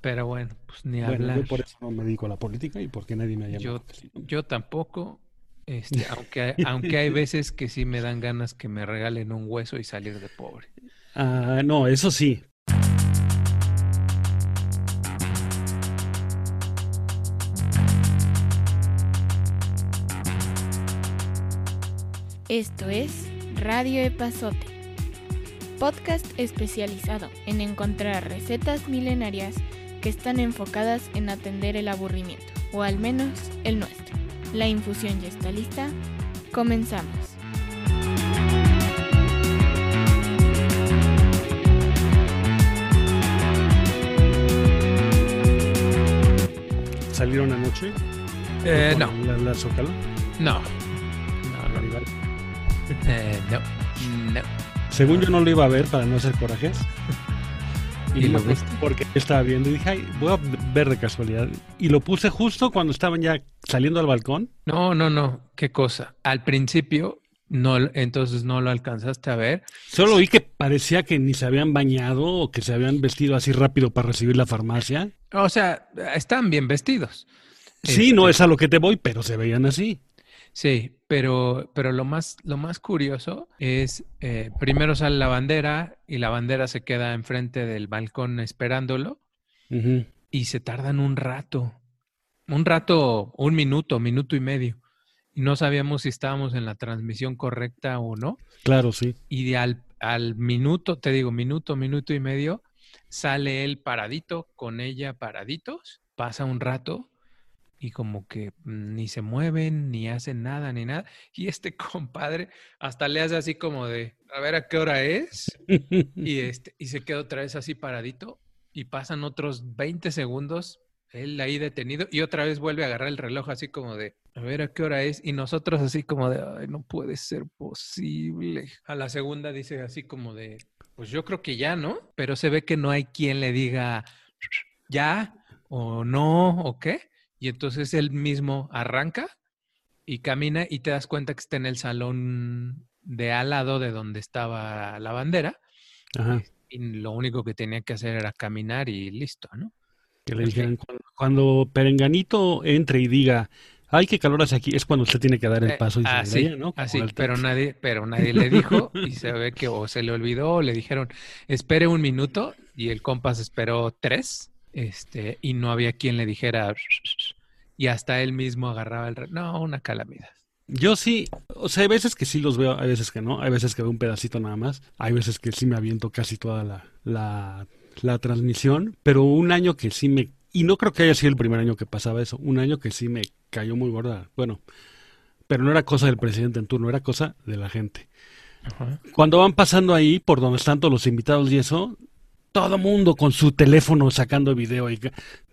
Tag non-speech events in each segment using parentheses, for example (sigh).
Pero bueno, pues ni Bueno, hablar. yo por eso no me dedico a la política y porque nadie me ha llamado. Yo tampoco, este, (laughs) aunque, aunque hay veces que sí me dan ganas que me regalen un hueso y salir de pobre. Ah, no, eso sí. Esto es Radio Epazote, podcast especializado en encontrar recetas milenarias que están enfocadas en atender el aburrimiento, o al menos el nuestro. La infusión ya está lista. Comenzamos. ¿Salieron anoche? Eh, no, ¿La, la Zócalo? no, no, no, eh, no, no. Según yo no lo iba a ver para no hacer corajes. ¿Y lo viste? Porque estaba viendo y dije, ay, voy a ver de casualidad. Y lo puse justo cuando estaban ya saliendo al balcón. No, no, no, qué cosa. Al principio, no, entonces no lo alcanzaste a ver. Solo oí que parecía que ni se habían bañado o que se habían vestido así rápido para recibir la farmacia. O sea, están bien vestidos. Sí, no Este, es a lo que te voy, pero se veían así. Sí, pero, pero lo más, lo más curioso es, eh, primero sale la bandera y la bandera se queda enfrente del balcón esperándolo y se tardan un rato, un rato, un minuto, minuto y medio. Y no sabíamos si estábamos en la transmisión correcta o no. Claro, sí. Y de al, al minuto, te digo, minuto, minuto y medio, sale él paradito con ella paraditos, pasa un rato y como que mm, ni se mueven, ni hacen nada, ni nada. Y este (laughs) compadre hasta le hace así como de, a ver a qué hora es. Y, (laughs) este, y se queda otra vez así paradito y pasan otros 20 segundos, él ahí detenido y otra vez vuelve a agarrar el reloj así como de, a ver a qué hora es. Y nosotros así como de, ay, no puede ser posible. A la segunda dice así como de, pues yo creo que ya, ¿no? Pero se ve que no hay quien le diga ya o no o qué. Y entonces él mismo arranca y camina y te das cuenta que está en el salón de al lado de donde estaba la bandera. Ajá. Y lo único que tenía que hacer era caminar y listo, ¿no? Que le dijeran, cuando, cuando Perenganito entre y diga, ay, qué calor hace aquí, es cuando usted tiene que dar el Eh, paso y se así, vaya, ¿no? Como así, pero nadie, pero nadie le dijo y (laughs) se ve que o se le olvidó o le dijeron, espere un minuto y el compas esperó tres, este, y no había quien le dijera y hasta él mismo agarraba el... re- No, una calamidad. Yo sí, o sea, hay veces que sí los veo, hay veces que no, hay veces que veo un pedacito nada más, hay veces que sí me aviento casi toda la, la, la transmisión, pero un año que sí me, y no creo que haya sido el primer año que pasaba eso, un año que sí me cayó muy gorda, bueno, pero no era cosa del presidente en turno, era cosa de la gente. Ajá. Cuando van pasando ahí por donde están todos los invitados y eso, todo mundo con su teléfono sacando video y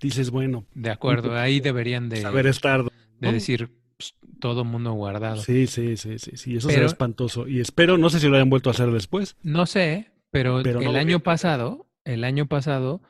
dices, bueno, De acuerdo, ahí deberían de, saber estar. de decir "Ps, todo mundo guardado. Sí, sí, sí, sí, sí, eso Pero- será espantoso. Y espero, no sé si lo hayan vuelto a hacer después. No sé, pero, el año vi. pasado, el año pasado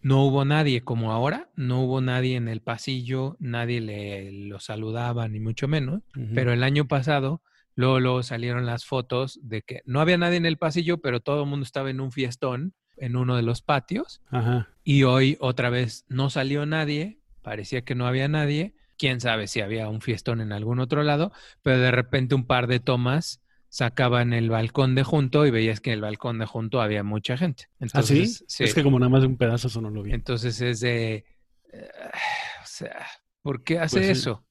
no hubo nadie como ahora, no hubo nadie en el pasillo, nadie le lo saludaba ni mucho menos, pero el año pasado luego, luego salieron las fotos de que no había nadie en el pasillo, pero todo el mundo estaba en un fiestón en uno de los patios Ajá. y hoy otra vez no salió nadie, parecía que no había nadie, quién sabe si había un fiestón en algún otro lado, pero de repente un par de tomas sacaban el balcón de junto y veías que en el balcón de junto había mucha gente. ¿Ah, sí? Entonces, sí. Es que como nada más un pedazo eso no lo vi. Entonces es de, eh, o sea, ¿por qué hace Pues eso?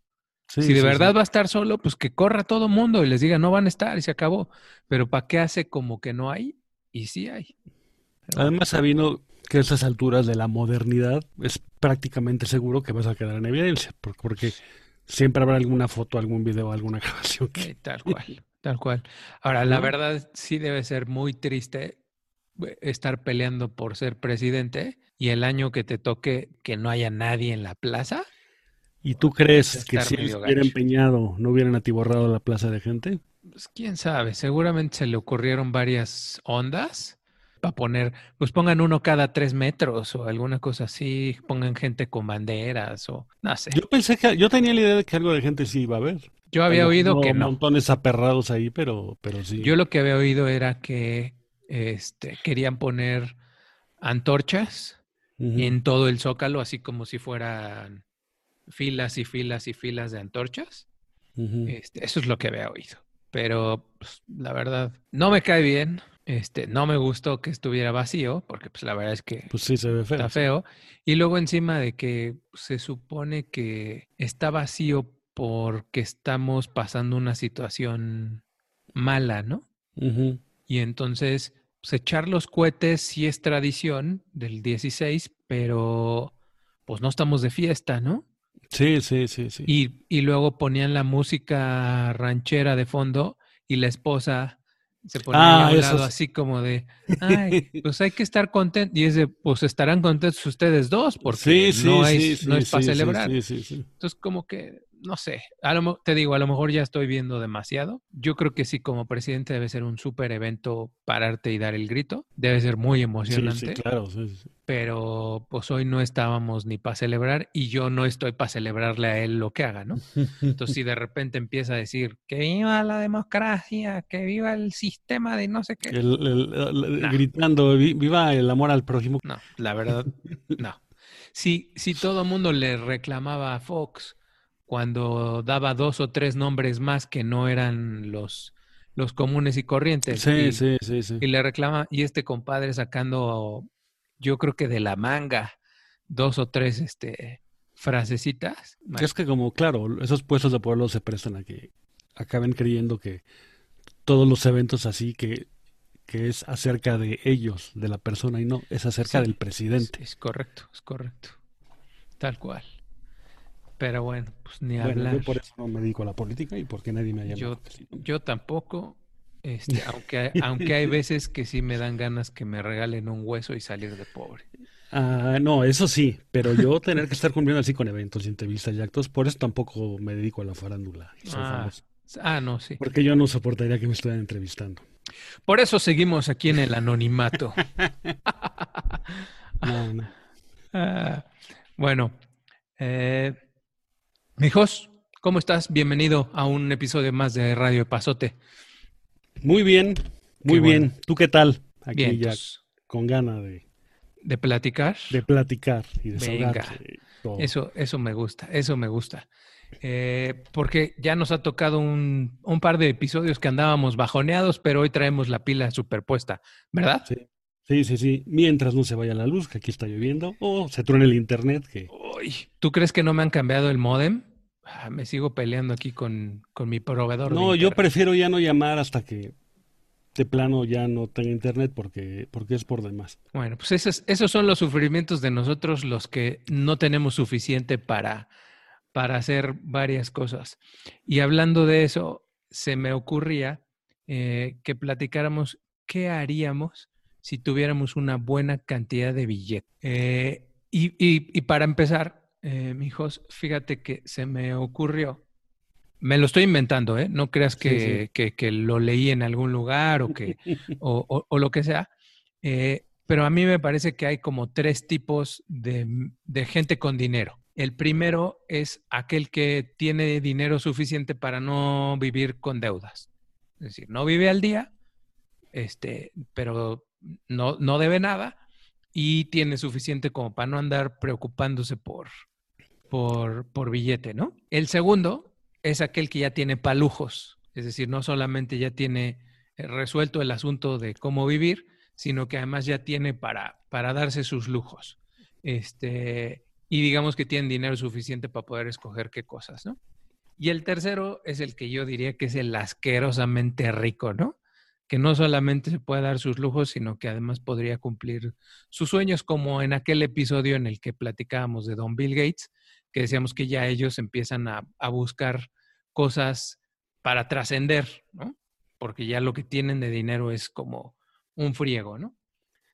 Sí, si de sí, verdad va a estar solo, pues que corra todo mundo y les diga, no van a estar y se acabó. Pero ¿para qué hace como que no hay? Y sí hay. Además, sabiendo que a estas alturas de la modernidad es prácticamente seguro que vas a quedar en evidencia, por- porque siempre habrá alguna foto, algún video, alguna (laughs) grabación que... Sí, tal cual, tal cual. Ahora, la verdad sí debe ser muy triste eh, estar peleando por ser presidente y el año que te toque que no haya nadie en la plaza. ¿Y tú crees que si él hubiera empeñado no hubieran atiborrado la plaza de gente? Pues quién sabe, seguramente se le ocurrieron varias ondas para poner, pues pongan uno cada tres metros o alguna cosa así, pongan gente con banderas o no sé. Yo pensé que, yo tenía la idea de que algo de gente sí iba a haber. Yo había oído que no. Montones aperrados ahí, pero, pero sí. Yo lo que había oído era que este, querían poner antorchas en todo el zócalo, así como si fueran filas y filas y filas de antorchas. Este, eso es lo que había oído. Pero pues, la verdad, no me cae bien. Este, no me gustó que estuviera vacío, porque pues la verdad es que Pues sí, se ve feo. está feo. Y luego encima de que se supone que está vacío porque estamos pasando una situación mala, ¿no? Y entonces, pues echar los cohetes sí es tradición del 16, pero pues no estamos de fiesta, ¿no? Sí, sí, sí, sí. Y, y luego ponían la música ranchera de fondo y la esposa se ponía Ah, a un lado sí. así como de, (laughs) ay, pues hay que estar contentos. Y es de, pues estarán contentos ustedes dos porque Sí, sí, no sí, no es para celebrar. Sí, sí, sí. Entonces, como que, no sé, a lo, te digo, a lo mejor ya estoy viendo demasiado. Yo creo que sí, como presidente debe ser un súper evento pararte y dar el grito. Debe ser muy emocionante, sí, claro. sí, sí. pero pues hoy no estábamos ni para celebrar y yo no estoy para celebrarle a él lo que haga, ¿no? Entonces, si de repente empieza a decir que viva la democracia, que viva el sistema de no sé qué. El- el- el- Nah. Gritando, "Vi- viva el amor al prójimo. No, la verdad, no. Si, si todo el mundo le reclamaba a Fox cuando daba dos o tres nombres más que no eran los, los comunes y corrientes, Sí, y, sí, sí, sí. y le reclama, y este compadre sacando, yo creo que de la manga, dos o tres este, frasecitas. Es que como, claro, esos puestos de pueblo se prestan a que acaben creyendo que todos los eventos así que, que es acerca de ellos, de la persona, y no, es acerca Sí, del Es, presidente. es correcto, es correcto. Tal cual. Pero bueno, pues ni Bueno, hablar. yo por eso no me dedico a la política y porque nadie me ha llamado. Yo, tampoco, este, (laughs) aunque, hay- aunque hay veces que sí me dan ganas que me regalen un hueso y salir de pobre. Ah, no, eso sí, pero yo tener que estar cumpliendo así con eventos y entrevistas y actos, por eso tampoco me dedico a la farándula y soy Ah, famoso. Ah, no, sí. Porque yo no soportaría que me estuvieran entrevistando. Por eso seguimos aquí en el anonimato. (laughs) (laughs) No, no. Ah, bueno, eh, mijos, ¿cómo estás? Bienvenido a un episodio más de Radio Pasote. Muy bien, muy bien. ¿Tú qué tal? Aquí Bien, ya pues, con gana de, de platicar. de platicar y Venga. y todo. Eso, eso me gusta, eso me gusta. Eh, porque ya nos ha tocado un, un par de episodios que andábamos bajoneados, pero hoy traemos la pila superpuesta, ¿verdad? Sí. Sí, sí, sí. Mientras no se vaya la luz, que aquí está lloviendo, o se truene el internet, que Uy, ¿tú crees que no me han cambiado el modem? Ah, me sigo peleando aquí con, con mi proveedor. de no, yo prefiero ya no llamar hasta que de plano ya no tenga internet porque, porque es por demás. Bueno, pues esos, esos son los sufrimientos de nosotros los que no tenemos suficiente para, para hacer varias cosas. Y hablando de eso, se me ocurría eh, que platicáramos qué haríamos si tuviéramos una buena cantidad de billetes. Eh, y, y- y para empezar, eh, mijos, fíjate que se me ocurrió, me lo estoy inventando, ¿eh? No creas Sí, que, sí. que- que lo leí en algún lugar o que (laughs) o, o- o lo que sea. Eh, pero a mí me parece que hay como tres tipos de, de gente con dinero. El primero es aquel que tiene dinero suficiente para no vivir con deudas. Es decir, no vive al día, este, pero no, no debe nada y tiene suficiente como para no andar preocupándose por, por, por billete, ¿no? El segundo es aquel que ya tiene palujos, es decir, no solamente ya tiene eh, resuelto el asunto de cómo vivir, sino que además ya tiene para, para darse sus lujos. Este, y digamos que tienen dinero suficiente para poder escoger qué cosas, ¿no? Y el tercero es el que yo diría que es el asquerosamente rico, ¿no? Que no solamente se puede dar sus lujos, sino que además podría cumplir sus sueños, como en aquel episodio en el que platicábamos de Don Bill Gates, que decíamos que ya ellos empiezan a, buscar cosas para trascender, ¿no? Porque ya lo que tienen de dinero es como un friego, ¿no?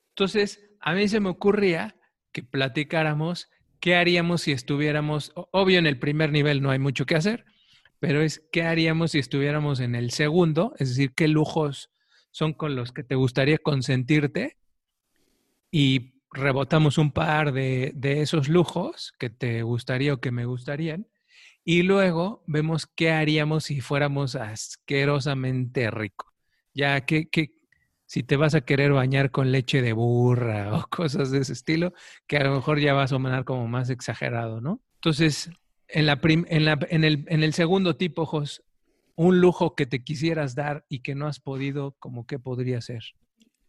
Entonces, a mí se me ocurría que platicáramos qué haríamos si estuviéramos, obvio en el primer nivel no hay mucho que hacer, pero es qué haríamos si estuviéramos en el segundo, es decir, qué lujos son con los que te gustaría consentirte y rebotamos un par de, de esos lujos que te gustaría o que me gustarían y luego vemos qué haríamos si fuéramos asquerosamente ricos. Ya que, que si te vas a querer bañar con leche de burra o (laughs) cosas de ese estilo, que a lo mejor ya va a sonar como más exagerado, ¿no? Entonces, en, la en, la, en, el, en el segundo tipo, Jos, un lujo que te quisieras dar y que no has podido, ¿cómo qué podría ser?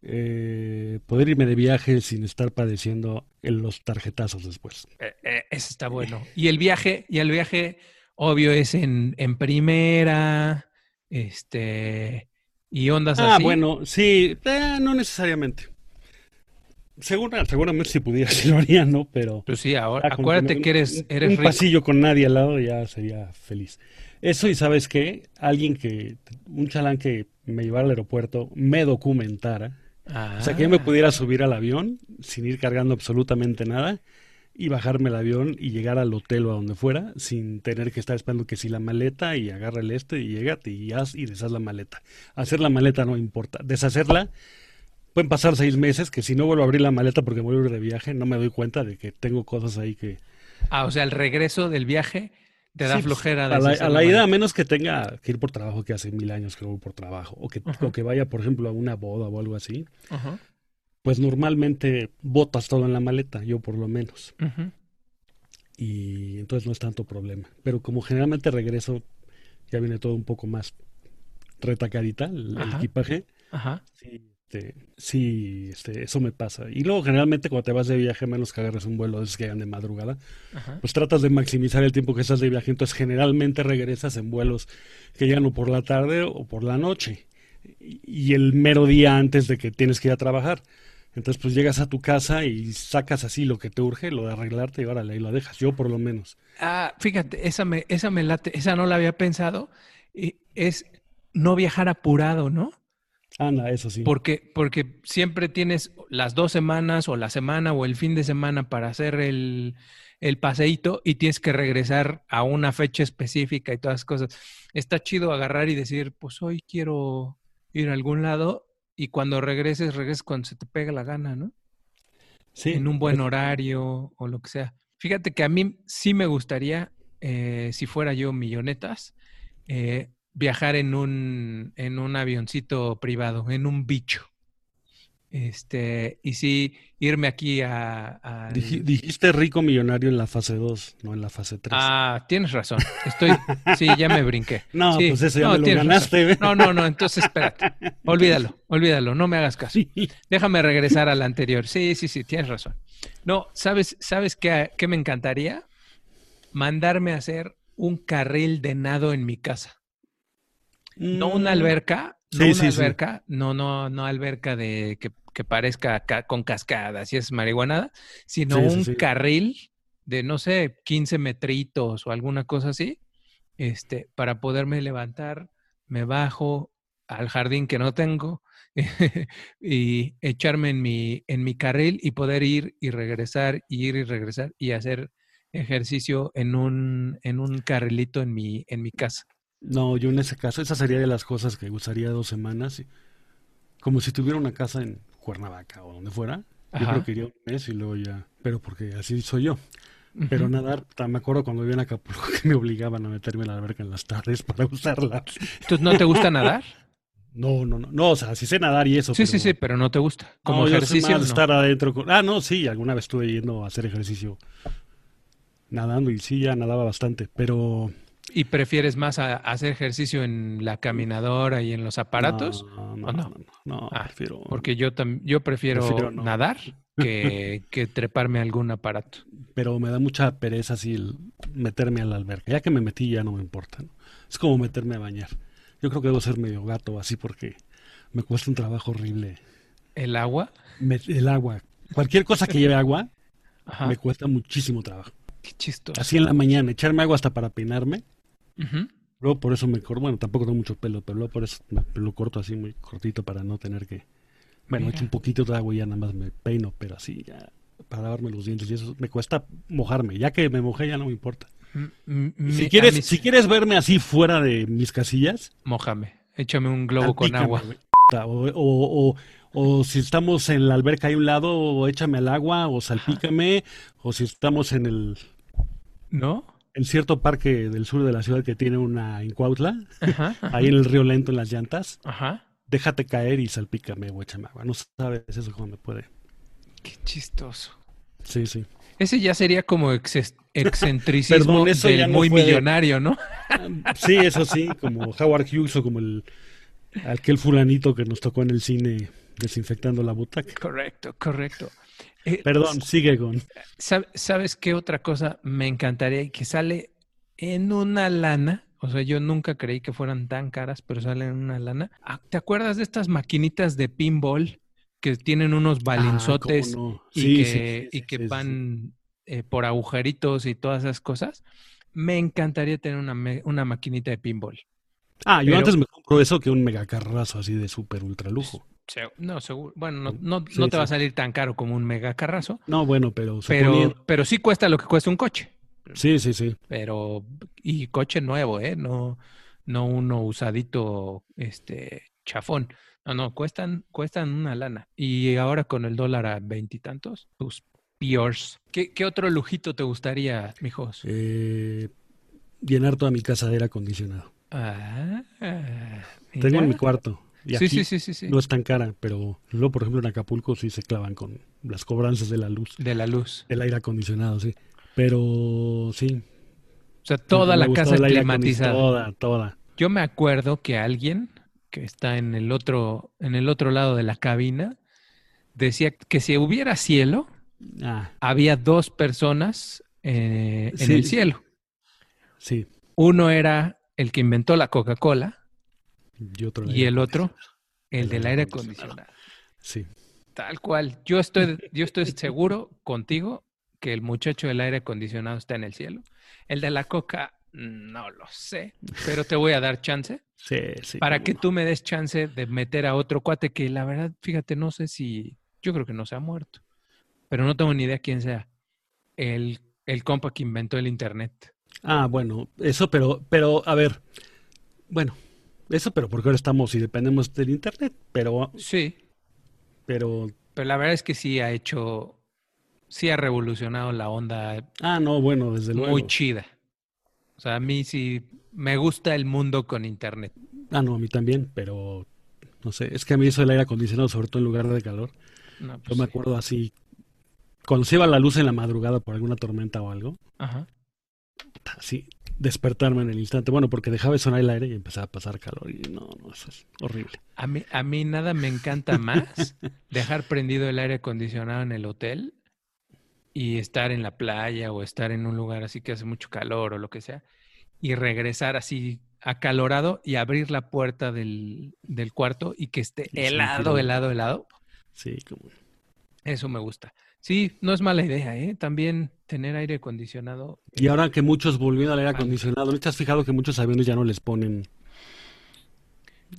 Eh, poder irme de viaje sin estar padeciendo en los tarjetazos después. Eh, eh, ese está bueno. Y el viaje, y el viaje, obvio, es en, en primera, este, y ondas ah, así. bueno, sí, eh, no necesariamente. Segura, seguramente si pudiera, (laughs) si lo haría, ¿no? Pero. Pues sí, ahora, acuérdate que eres, eres un rico. pasillo con nadie al lado ya sería feliz. Eso, y sabes qué? Alguien que. Un chalán que me llevara al aeropuerto, me documentara. Ah, O sea, que yo me pudiera subir al avión sin ir cargando absolutamente nada y bajarme el avión y llegar al hotel o a donde fuera sin tener que estar esperando que si la maleta y agarra el este y llégate y haz y deshaz la maleta. Hacer la maleta no importa. Deshacerla, pueden pasar seis meses que si no vuelvo a abrir la maleta porque ir de viaje, no me doy cuenta de que tengo cosas ahí que... ah, o sea, el regreso del viaje te da Sí, pues, flojera. a la, a la ida, a menos que tenga que ir por trabajo, que hace mil años que no voy por trabajo, o que, Ajá. o que vaya, por ejemplo, a una boda o algo así, Ajá, pues normalmente botas todo en la maleta, yo por lo menos. ujú. y entonces no es tanto problema. Pero como generalmente regreso, ya viene todo un poco más retacadita el, el Ajá. equipaje. Ajá. Sí, este, sí, este, eso me pasa. Y luego generalmente cuando te vas de viaje, menos que agarres un vuelo de esos que llegan de madrugada, Ajá. pues tratas de maximizar el tiempo que estás de viaje. Entonces generalmente regresas en vuelos que llegan o por la tarde o por la noche. Y el mero día antes de que tienes que ir a trabajar. Entonces, pues llegas a tu casa y sacas así lo que te urge, lo de arreglarte y órale, ahí lo dejas. Yo por lo menos. Ah, fíjate, esa me, esa me late, esa no la había pensado. es no viajar apurado, ¿no? Anda, eso sí. Porque, porque siempre tienes las dos semanas o la semana o el fin de semana para hacer el, el paseíto y tienes que regresar a una fecha específica y todas las cosas. Está chido agarrar y decir, pues hoy quiero ir a algún lado y cuando regreses, regreses cuando se te pega la gana, ¿no? Sí, en un buen horario o lo que sea. Fíjate que a mí sí me gustaría, eh, si fuera yo millonetas, eh, viajar en un, en un avioncito privado, en un bicho. Este, y sí, irme aquí a... a- Dij- dijiste rico millonario en la fase 2, no en la fase 3. Ah, tienes razón. Estoy, sí, ya me brinqué. (laughs) no, Sí, pues eso ya me lo ganaste. razón. No, no, no, entonces espérate. (laughs) Olvídalo, olvídalo, no me hagas caso. Sí. Déjame regresar al anterior. Sí, sí, sí, tienes razón. No, ¿sabes, sabes qué, qué me encantaría? Mandarme a hacer un carril de nado en mi casa. No una Mm, alberca, no una sí, sí. alberca, no, no, no alberca de que, que parezca ca- con cascadas y es marihuanada, sino un carril de, no sé, 15 metritos o alguna cosa así, este, para poderme levantar, me bajo al jardín que no tengo (laughs) y echarme en mi, en mi carril y poder ir y regresar, y ir y regresar y hacer ejercicio en un, en un carrilito en mi, en mi casa. No, yo en ese caso, esa sería de las cosas que usaría dos semanas. Como si tuviera una casa en Cuernavaca o donde fuera. Yo creo que iría un mes y luego ya. Pero porque así soy yo. Pero Ujú. nadar, ta- me acuerdo cuando vivía en Acapulco que (laughs) me obligaban a meterme en la alberca en las tardes para usarla. ¿Entonces no te gusta nadar? (laughs) No, no, no. No, o sea, sí sé nadar y eso. Sí, pero... sí, sí, pero no te gusta. Como No, yo ejercicio. más no. estar adentro. con- Ah, no, sí, alguna vez estuve yendo a hacer ejercicio nadando y sí, ya nadaba bastante, pero... ¿Y prefieres más a- hacer ejercicio en la caminadora y en los aparatos? No, no, ¿O no? no, no, no, Ah, prefiero... Porque yo, tam- yo prefiero, nadar (laughs) que, que treparme a algún aparato. Pero me da mucha pereza así el meterme a la alberca. Ya que me metí ya no me importa, ¿no? Es como meterme a bañar. Yo creo que debo ser medio gato así porque me cuesta un trabajo horrible. ¿El agua? Me- el agua. Cualquier cosa que lleve agua (laughs) Ajá. me cuesta muchísimo trabajo. Qué chistoso. Así en la mañana, echarme agua hasta para peinarme. Ujú. Luego por eso me corto, bueno, tampoco tengo mucho pelo, pero luego por eso me lo corto así muy cortito para no tener que... Bueno, echo un poquito de agua y ya nada más me peino, pero así ya para lavarme los dientes y eso me cuesta mojarme. Ya que me mojé ya no me importa. M- Si quieres, mis- si quieres verme así fuera de mis casillas, Mójame. Échame un globo con agua. O, o, o, o si estamos en la alberca a un lado, o échame al agua, o salpícame, o si estamos en el ¿No? En cierto parque del sur de la ciudad que tiene una en Cuautla, Ajá. Ajá. ahí en el río Lento en las llantas, Ajá. déjate caer y salpícame o échame agua. No sabes eso cómo me puede. Qué chistoso. Sí, sí. Ese ya sería como (laughs) excentricismo Perdón, eso del ya no muy puede. millonario, ¿no? (laughs) Sí, eso sí, como Howard Hughes o como el aquel fulanito que nos tocó en el cine desinfectando la butaca. Correcto, correcto. Eh, Perdón, sigue con. ¿sab- ¿Sabes qué otra cosa me encantaría y que sale en una lana? O sea, yo nunca creí que fueran tan caras, pero salen en una lana. Ah, ¿Te acuerdas de estas maquinitas de pinball que tienen unos balinzotes Ah, ¿cómo no? y que, sí, sí, y sí, que sí, sí. van eh, por agujeritos y todas esas cosas? Me encantaría tener una, una maquinita de pinball. Ah, yo pero- antes me compro eso que un megacarrazo así de súper ultra lujo. Se- No, seguro. Bueno, no, no, Sí, no te va a salir tan caro como un mega carrazo, No, bueno, pero pero, suponiendo- pero sí cuesta lo que cuesta un coche. Sí, sí, sí. Pero, y coche nuevo, ¿eh? No, no uno usadito, este, chafón. No, no, cuestan, cuestan una lana. Y ahora con el dólar a veintitantos, pues, peors. ¿Qué, qué otro lujito te gustaría, mijos? Eh, llenar toda mi casa de aire acondicionado. Ah, Tengo en mi cuarto. Y Sí, aquí sí, sí, sí, sí. no es tan cara, pero luego, por ejemplo, en Acapulco sí se clavan con las cobranzas de la luz, De la luz. del aire acondicionado, sí. Pero sí. O sea, toda la casa el climatizada. Toda, toda. Yo me acuerdo que alguien que está en el otro, en el otro lado de la cabina decía que si hubiera cielo, Ah, había dos personas eh, en el cielo. sí. Uno era el que inventó la Coca-Cola Y, otro y el otro el El del aire acondicionado. Sí. Tal cual. Yo estoy, yo estoy seguro contigo que el muchacho del aire acondicionado está en el cielo. El de la Coca, no lo sé, pero te voy a dar chance. Sí, sí. para que tú me des chance de meter a otro cuate que la verdad, fíjate, no sé si, yo creo que no se ha muerto, pero no tengo ni idea quién sea. El, el compa que inventó el internet. Ah, bueno, eso, pero, pero, a ver, bueno, eso, pero porque ahora estamos y dependemos del internet, pero, Sí, pero, pero la verdad es que sí ha hecho, sí ha revolucionado la onda ah, no, bueno, desde luego. muy chida. O sea, a mí sí me gusta el mundo con internet. Ah, no, a mí también, pero, no sé, es que a mí eso del aire acondicionado, sobre todo en lugar de calor, No, yo pues me sí. acuerdo así, cuando se iba la luz en la madrugada por alguna tormenta o algo, Ajá. así, despertarme en el instante, bueno, porque dejaba de sonar el aire y empezaba a pasar calor y no, no, eso es horrible. A mí, a mí nada me encanta más (laughs) dejar prendido el aire acondicionado en el hotel y estar en la playa o estar en un lugar así que hace mucho calor o lo que sea y regresar así acalorado y abrir la puerta del, del cuarto y que esté helado, helado, helado. Sí, como, Eso me gusta. Sí, no es mala idea, ¿eh? También tener aire acondicionado. Y ahora que muchos volvieron al aire acondicionado, ¿no te has fijado que muchos aviones ya no les ponen?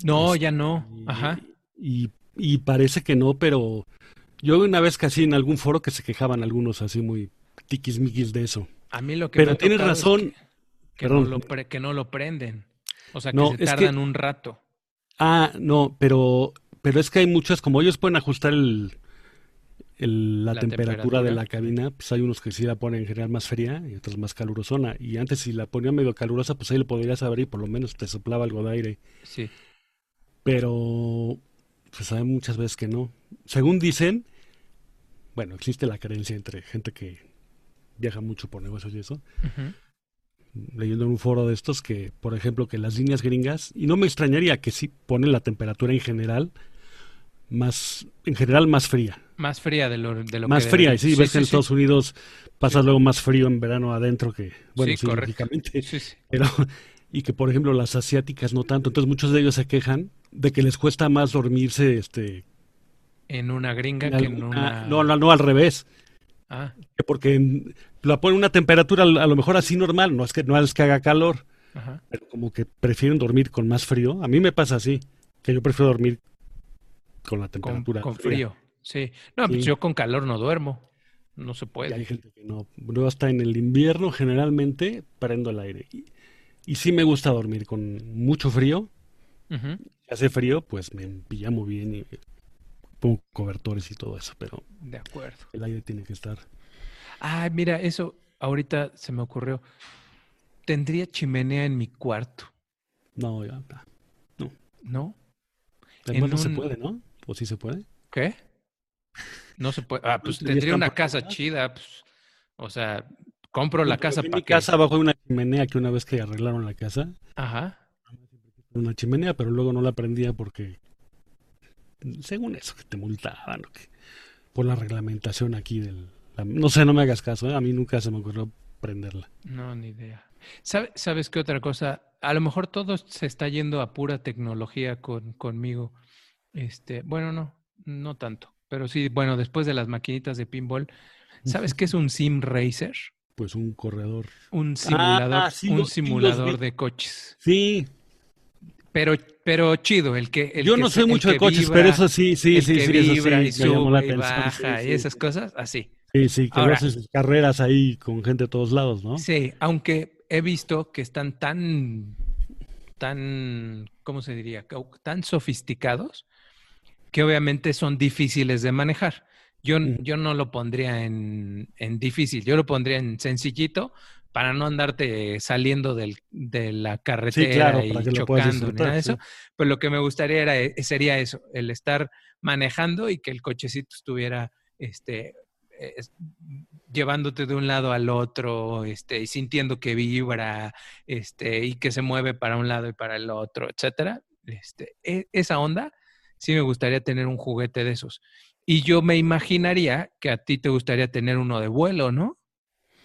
No, Este, ya no. Ajá. Y, y parece que no, pero yo una vez casi en algún foro que se quejaban algunos así muy tiquismiquis de eso. A mí lo que me Pero ha tienes tocado es razón. que, que no lo pre- que no lo prenden. O sea, que No, se que- tardan un rato. Ah, no, pero, pero es que hay muchas, como ellos pueden ajustar el, el- la, La temperatura, de la cabina, pues hay unos que sí la ponen en general más fría y otros más calurosona. Y antes si la ponía medio calurosa, pues ahí lo podrías abrir y por lo menos te soplaba algo de aire. Sí. Pero pues hay muchas veces que no. Según dicen, bueno, existe la creencia entre gente que viaja mucho por negocios y eso, leyendo en un foro de estos que, por ejemplo, que las líneas gringas, y no me extrañaría que sí ponen la temperatura en general más, en general más fría, Más fría de lo, de lo más que fría, y sí, ves que en Estados Unidos pasa Sí. luego más frío en verano adentro que, bueno, Sí, sí, lógicamente, Sí, sí. pero, y que por ejemplo las asiáticas no tanto, entonces muchos de ellos se quejan de que les cuesta más dormirse, este, En una gringa en que en una... no, no, no, al revés, Ah, que porque en- la ponen una temperatura a lo mejor así normal, no es que no es que haga calor, ajá. pero como que prefieren dormir con más frío. A mí me pasa así, que yo prefiero dormir con la Con, temperatura con fría. frío. Sí. No, pues yo con calor no duermo. No se Y puede. hay gente que no. Luego hasta en el invierno generalmente prendo el aire. Y, y sí me gusta dormir con mucho frío. Si hace frío, pues me pillamo bien y pongo cobertores y todo eso, pero De acuerdo. el aire tiene que estar. Ay, mira, eso ahorita se me ocurrió. Tendría chimenea en mi cuarto, No, ya, ah, ¿no? Además, En no se puede, ¿no? ¿O sí se puede? ¿Qué? No se puede. Ah, pues ¿Y tendría una casa chida. pues, o sea, compro la No, pero casa para mi casa abajo de una chimenea que una vez que arreglaron la casa, Ajá. una chimenea, pero luego no la prendía porque, según eso, que te multaban o que por la reglamentación aquí del... la- no sé, no me hagas caso, ¿eh? a mí nunca se me ocurrió prenderla. No, ni idea. ¿Sabe- ¿Sabes qué otra cosa? A lo mejor todo se está yendo a pura tecnología con, conmigo. Este, bueno, no, no tanto. Pero sí, bueno, después de las maquinitas de pinball, ¿sabes qué es un sim racer? Pues un corredor. Un simulador, Ah, sí un los- sí los simulador de coches. Sí, Pero, pero chido, el que el yo que no sé el mucho de coches, vibra, pero eso sí, sí, el sí, que sí, eso sí, y me llamó la sube y atención. baja sí, y esas cosas, así. Sí, sí, que Ahora- haces carreras ahí con gente de todos lados, ¿no? Sí, aunque he visto que están tan, tan, ¿cómo se diría? Tan sofisticados que obviamente son difíciles de manejar. Yo, Ujú. yo no lo pondría en, en difícil, yo lo pondría en sencillito para no andarte saliendo del- de la carretera claro, y chocando ni nada de eso. Pero lo que me gustaría era, eh, sería eso, el estar manejando y que el cochecito estuviera este, es- llevándote de un lado al otro, este, y sintiendo que vibra, este, y que se mueve para un lado y para el otro, etcétera. Este, e- esa onda, sí me gustaría tener un juguete de esos. Y yo me imaginaría que a ti te gustaría tener uno de vuelo, ¿no?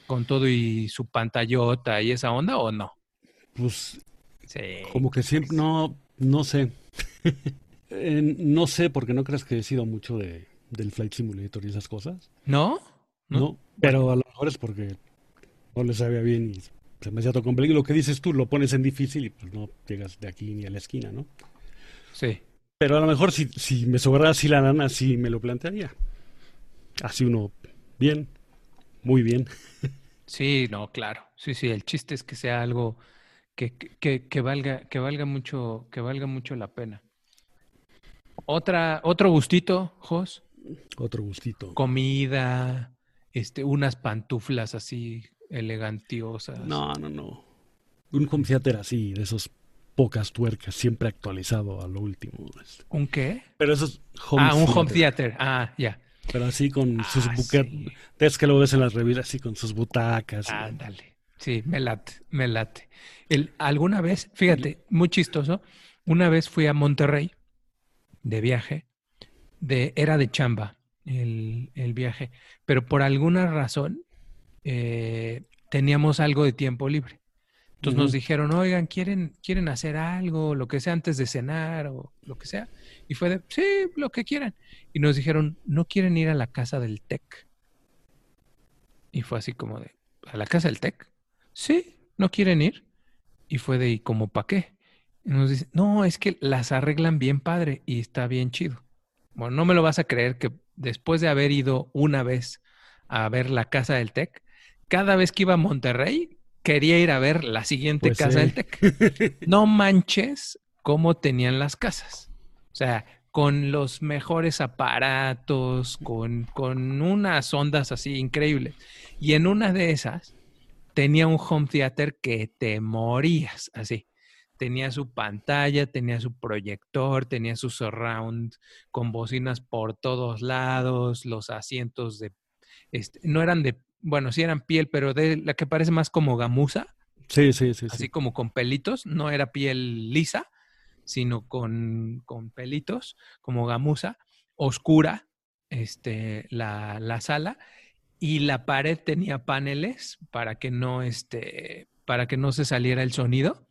Con todo y su pantallota y esa onda, ¿o no? Pues Sí. como que siempre, no, no sé. (laughs) Eh, no sé, porque no crees que he sido mucho de, del Flight Simulator y esas cosas. ¿No? No, ¿No? pero a lo mejor es porque no le sabía bien y se me hacía todo complejo. Y lo que dices tú, lo pones en difícil y pues no llegas de aquí ni a la esquina, ¿no? Sí. Pero a lo mejor si, si me sobrara así la lana, sí me lo plantearía. Así uno, bien, muy bien. Sí, no, claro. Sí, sí, el chiste es que sea algo que, que, que valga, que valga mucho, que valga mucho la pena. Otra, otro gustito, Jos, Otro gustito. comida, este, unas pantuflas así elegantiosas. No, no, no. Un home theater así, de esos pocas tuercas, siempre actualizado a lo último. este. ¿Un qué? Pero esos home ah, un home theater. Ah, ya. Pero así con sus Ah, buquetes. sí. Es que lo ves en las revistas así con sus butacas. y- Ándale. Sí, me late, me late. El, alguna vez, fíjate, muy chistoso, una vez fui a Monterrey de viaje, de, era de chamba el, el viaje, pero por alguna razón eh, teníamos algo de tiempo libre. Entonces nos dijeron, oigan, ¿quieren, ¿quieren hacer algo, lo que sea antes de cenar o lo que sea? Y fue de, sí, lo que quieran. Y nos dijeron, ¿no quieren ir a la casa del TEC? Y fue así como de, ¿a la casa del TEC? Sí, ¿no quieren ir? Y fue de, ¿y como para qué? Y nos dice, no, es que las arreglan bien padre y está bien chido. Bueno, no me lo vas a creer que después de haber ido una vez a ver la casa del TEC, cada vez que iba a Monterrey, quería ir a ver la siguiente Pues casa sí. del TEC. No manches cómo tenían las casas. O sea, con los mejores aparatos, con, con unas ondas así increíbles. Y en una de esas tenía un home theater que te morías así. Tenía su pantalla, tenía su proyector, tenía su surround con bocinas por todos lados, los asientos de, este, no eran de, bueno, sí eran piel, pero de la que parece más como gamuza, Sí, sí, sí. así sí. como con pelitos, no era piel lisa, sino con, con pelitos, como gamuza, oscura, este, la, la sala, y la pared tenía paneles para que no, este, para que no se saliera el sonido,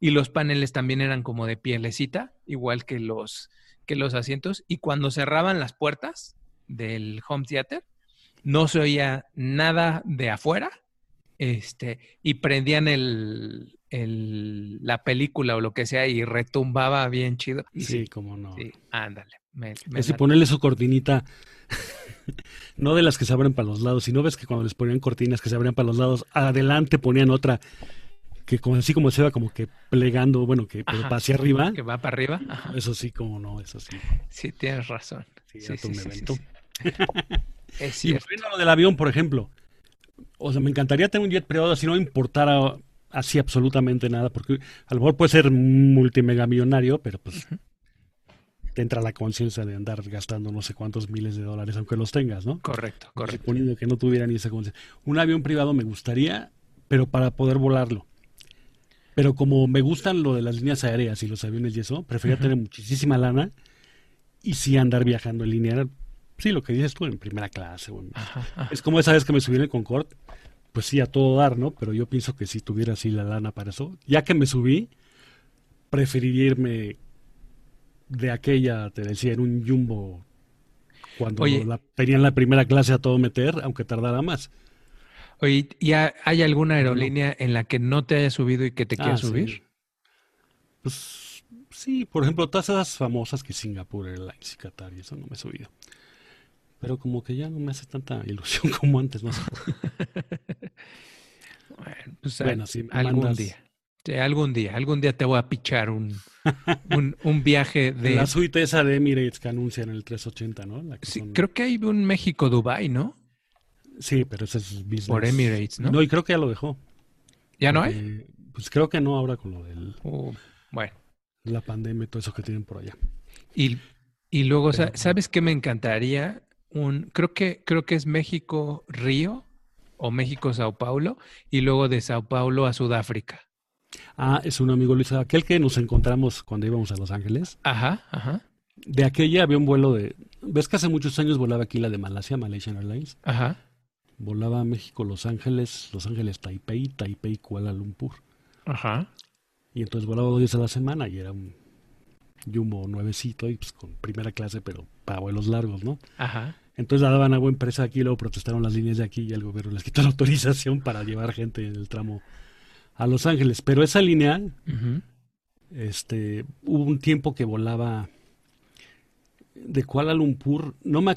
y los paneles también eran como de pielecita, igual que los, que los asientos, y cuando cerraban las puertas del home theater, no se oía nada de afuera, este, y prendían el, el- la película o lo que sea y retumbaba bien chido. Y Sí, sí, cómo no. sí, ándale. me- me Es late. ponerle su cortinita, (laughs) no de las que se abren para los lados, sino ves que cuando les ponían cortinas que se abrían para los lados, adelante ponían otra que como así como se va como que plegando, bueno, que pero Ajá. para hacia arriba. Que va para arriba. Ajá. Eso sí, como no, eso sí. Sí, tienes razón. Sí, Sí, sí, sí. (laughs) Es Y cierto. volviendo a lo del avión, por ejemplo. O sea, me encantaría tener un jet privado si no importara así absolutamente nada, porque a lo mejor puede ser multimegamillonario, pero pues te entra la conciencia de andar gastando no sé cuántos miles de dólares, aunque los tengas, ¿no? Correcto, correcto. Suponiendo que no tuviera ni esa conciencia. Un avión privado me gustaría, pero para poder volarlo. Pero como me gustan lo de las líneas aéreas y los aviones y eso, prefería tener muchísima lana y sí andar viajando en línea. Sí, lo que dices tú, en primera clase. Es como esa vez que me subí en el Concorde, pues sí, a todo dar, ¿no? Pero yo pienso que si tuviera así la lana para eso, ya que me subí, preferiría irme de aquella, te decía, en un jumbo cuando la, tenían la primera clase a todo meter, aunque tardara más. Oye, ¿y hay alguna aerolínea en la que no te hayas subido y que te quieras ah, subir? Pues sí, por ejemplo, todas esas famosas que Singapur Airlines y Qatar y eso no me he subido. Pero como que ya no me hace tanta ilusión (laughs) como antes, no (laughs) bueno, pues bueno, sí, algún día. algún día, algún día te voy a pichar (laughs) un, un, viaje de... La suite esa de Emirates que anuncian el 380, ¿no? sí, creo que hay un México-Dubai, ¿no? Sí, pero ese es business. Por Emirates, ¿no? No, y creo que ya lo dejó. ¿Ya no hay? Pues creo que no ahora con lo del... Uh, bueno. La pandemia y todo eso que tienen por allá. Y, y luego, ¿sabes qué me encantaría? Un, creo que, creo que es México Río o México Sao Paulo y luego de Sao Paulo a Sudáfrica. Ah, es un amigo Luis, aquel que nos encontramos cuando íbamos a Los Ángeles. Ajá, ajá. De aquella había un vuelo de. ¿Ves que hace muchos años volaba aquí la de Malasia, Malaysian Airlines? Ajá. Volaba a México, Los Ángeles, Los Ángeles, Taipei, Taipei, Kuala Lumpur. Ajá. Y entonces volaba dos días a la semana y era un jumbo nuevecito y pues con primera clase, pero para vuelos largos, ¿no? Ajá. Entonces la daban a buena empresa aquí, luego protestaron las líneas de aquí y el gobierno les quitó la (laughs) autorización para llevar gente en el tramo a Los Ángeles. Pero esa línea, este, hubo un tiempo que volaba de Kuala Lumpur, no me,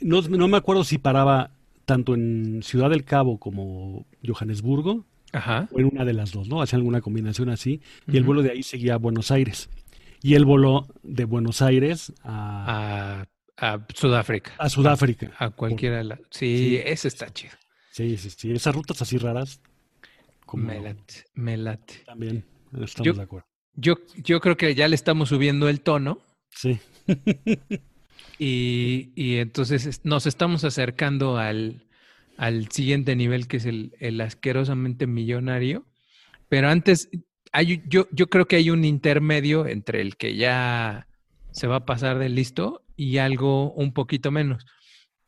no, no me acuerdo si paraba tanto en Ciudad del Cabo como Johannesburgo, o en una de las dos, ¿no? Hacía alguna combinación así, y el vuelo de ahí seguía a Buenos Aires. Y el vuelo de Buenos Aires a... a, Sudáfrica. A Sudáfrica. A, cualquiera de las... Sí, ese está chido. Sí, sí, sí. Esas rutas así raras. Como... Me late, También, estamos de acuerdo. Yo, yo creo que ya le estamos subiendo el tono. Sí. (laughs) Y, entonces nos estamos acercando al, siguiente nivel, que es el, asquerosamente millonario. Pero antes, hay, yo, yo creo que hay un intermedio entre el que ya se va a pasar de listo y algo un poquito menos.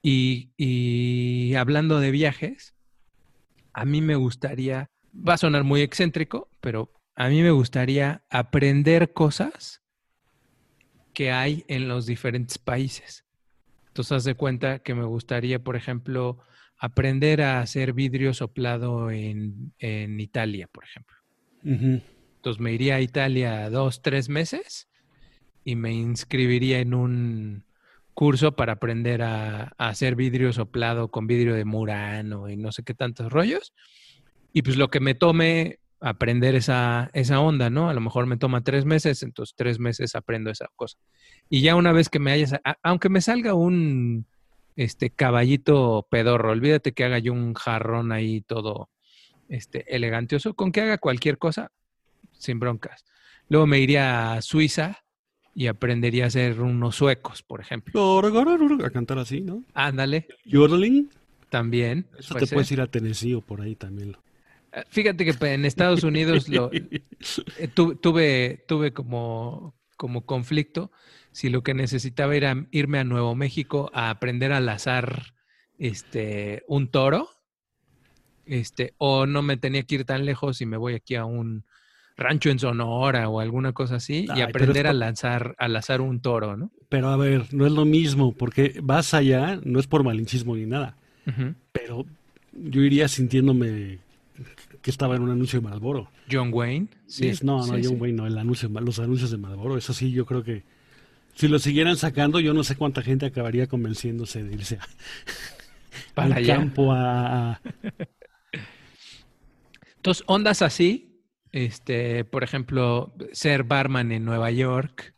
Y, y hablando de viajes, a mí me gustaría, va a sonar muy excéntrico, pero a mí me gustaría aprender cosas que hay en los diferentes países. Entonces, haz de cuenta que me gustaría, por ejemplo, aprender a hacer vidrio soplado en, Italia, por ejemplo. Entonces, me iría a Italia dos, tres meses y me inscribiría en un curso para aprender a, hacer vidrio soplado con vidrio de Murano y no sé qué tantos rollos. Y pues lo que me tome aprender esa, esa onda, ¿no? A lo mejor me toma tres meses, entonces tres meses aprendo esa cosa. Y ya una vez que me hayas, aunque me salga un este caballito pedorro, olvídate que haga yo un jarrón ahí todo este elegantioso, con que haga cualquier cosa, sin broncas. Luego me iría a Suiza y aprendería a hacer unos suecos, por ejemplo. A cantar así, ¿no? Ándale. Yodeling. También. Eso te puedes ir a Tennessee o por ahí también. Fíjate que en Estados Unidos lo, (laughs) eh, tuve, tuve como, como conflicto si lo que necesitaba era irme a Nuevo México a aprender a lazar este, un toro, este, o no me tenía que ir tan lejos y me voy aquí a un rancho en Sonora o alguna cosa así y aprender a lanzar, a lazar un toro, ¿no? Pero a ver, no es lo mismo, porque vas allá, no es por malinchismo ni nada, pero yo iría sintiéndome que estaba en un anuncio de Marlboro. John Wayne. Sí, no, no, John Wayne, no, el anuncio, los anuncios de Marlboro. Eso sí, yo creo que si lo siguieran sacando, yo no sé cuánta gente acabaría convenciéndose de irse a, Para al campo a... Entonces, ondas así, este, por ejemplo, ser barman en Nueva York,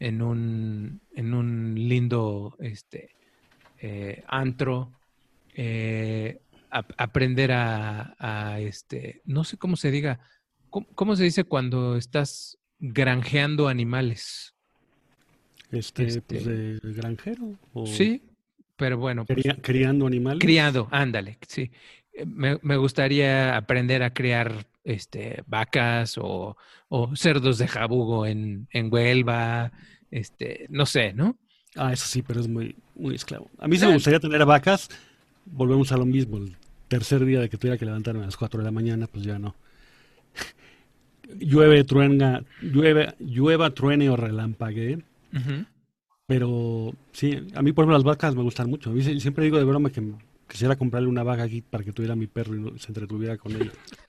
en un, en un lindo este, eh, antro, eh, aprender a, este, no sé cómo se diga, ¿cómo, se dice cuando estás granjeando animales? Este, pues de granjero. ¿o Sí, pero bueno. pues, criando animales. criado, ándale, sí. Me, me gustaría aprender a criar este, vacas o, o cerdos de jabugo en, en Huelva, este, no sé, ¿no? Ah, eso sí, pero es muy, muy esclavo. A mí sí me gustaría tener vacas. Volvemos a lo mismo. El tercer día de que tuviera que levantarme a las 4 de la mañana, pues ya no. (laughs) llueve, truena, llueve, llueva, truene o relampaguee. Ujú. Pero sí, a mí por ejemplo las vacas me gustan mucho. A mí siempre digo de broma que quisiera comprarle una vaca aquí para que tuviera mi perro y se entretuviera con ella. (laughs)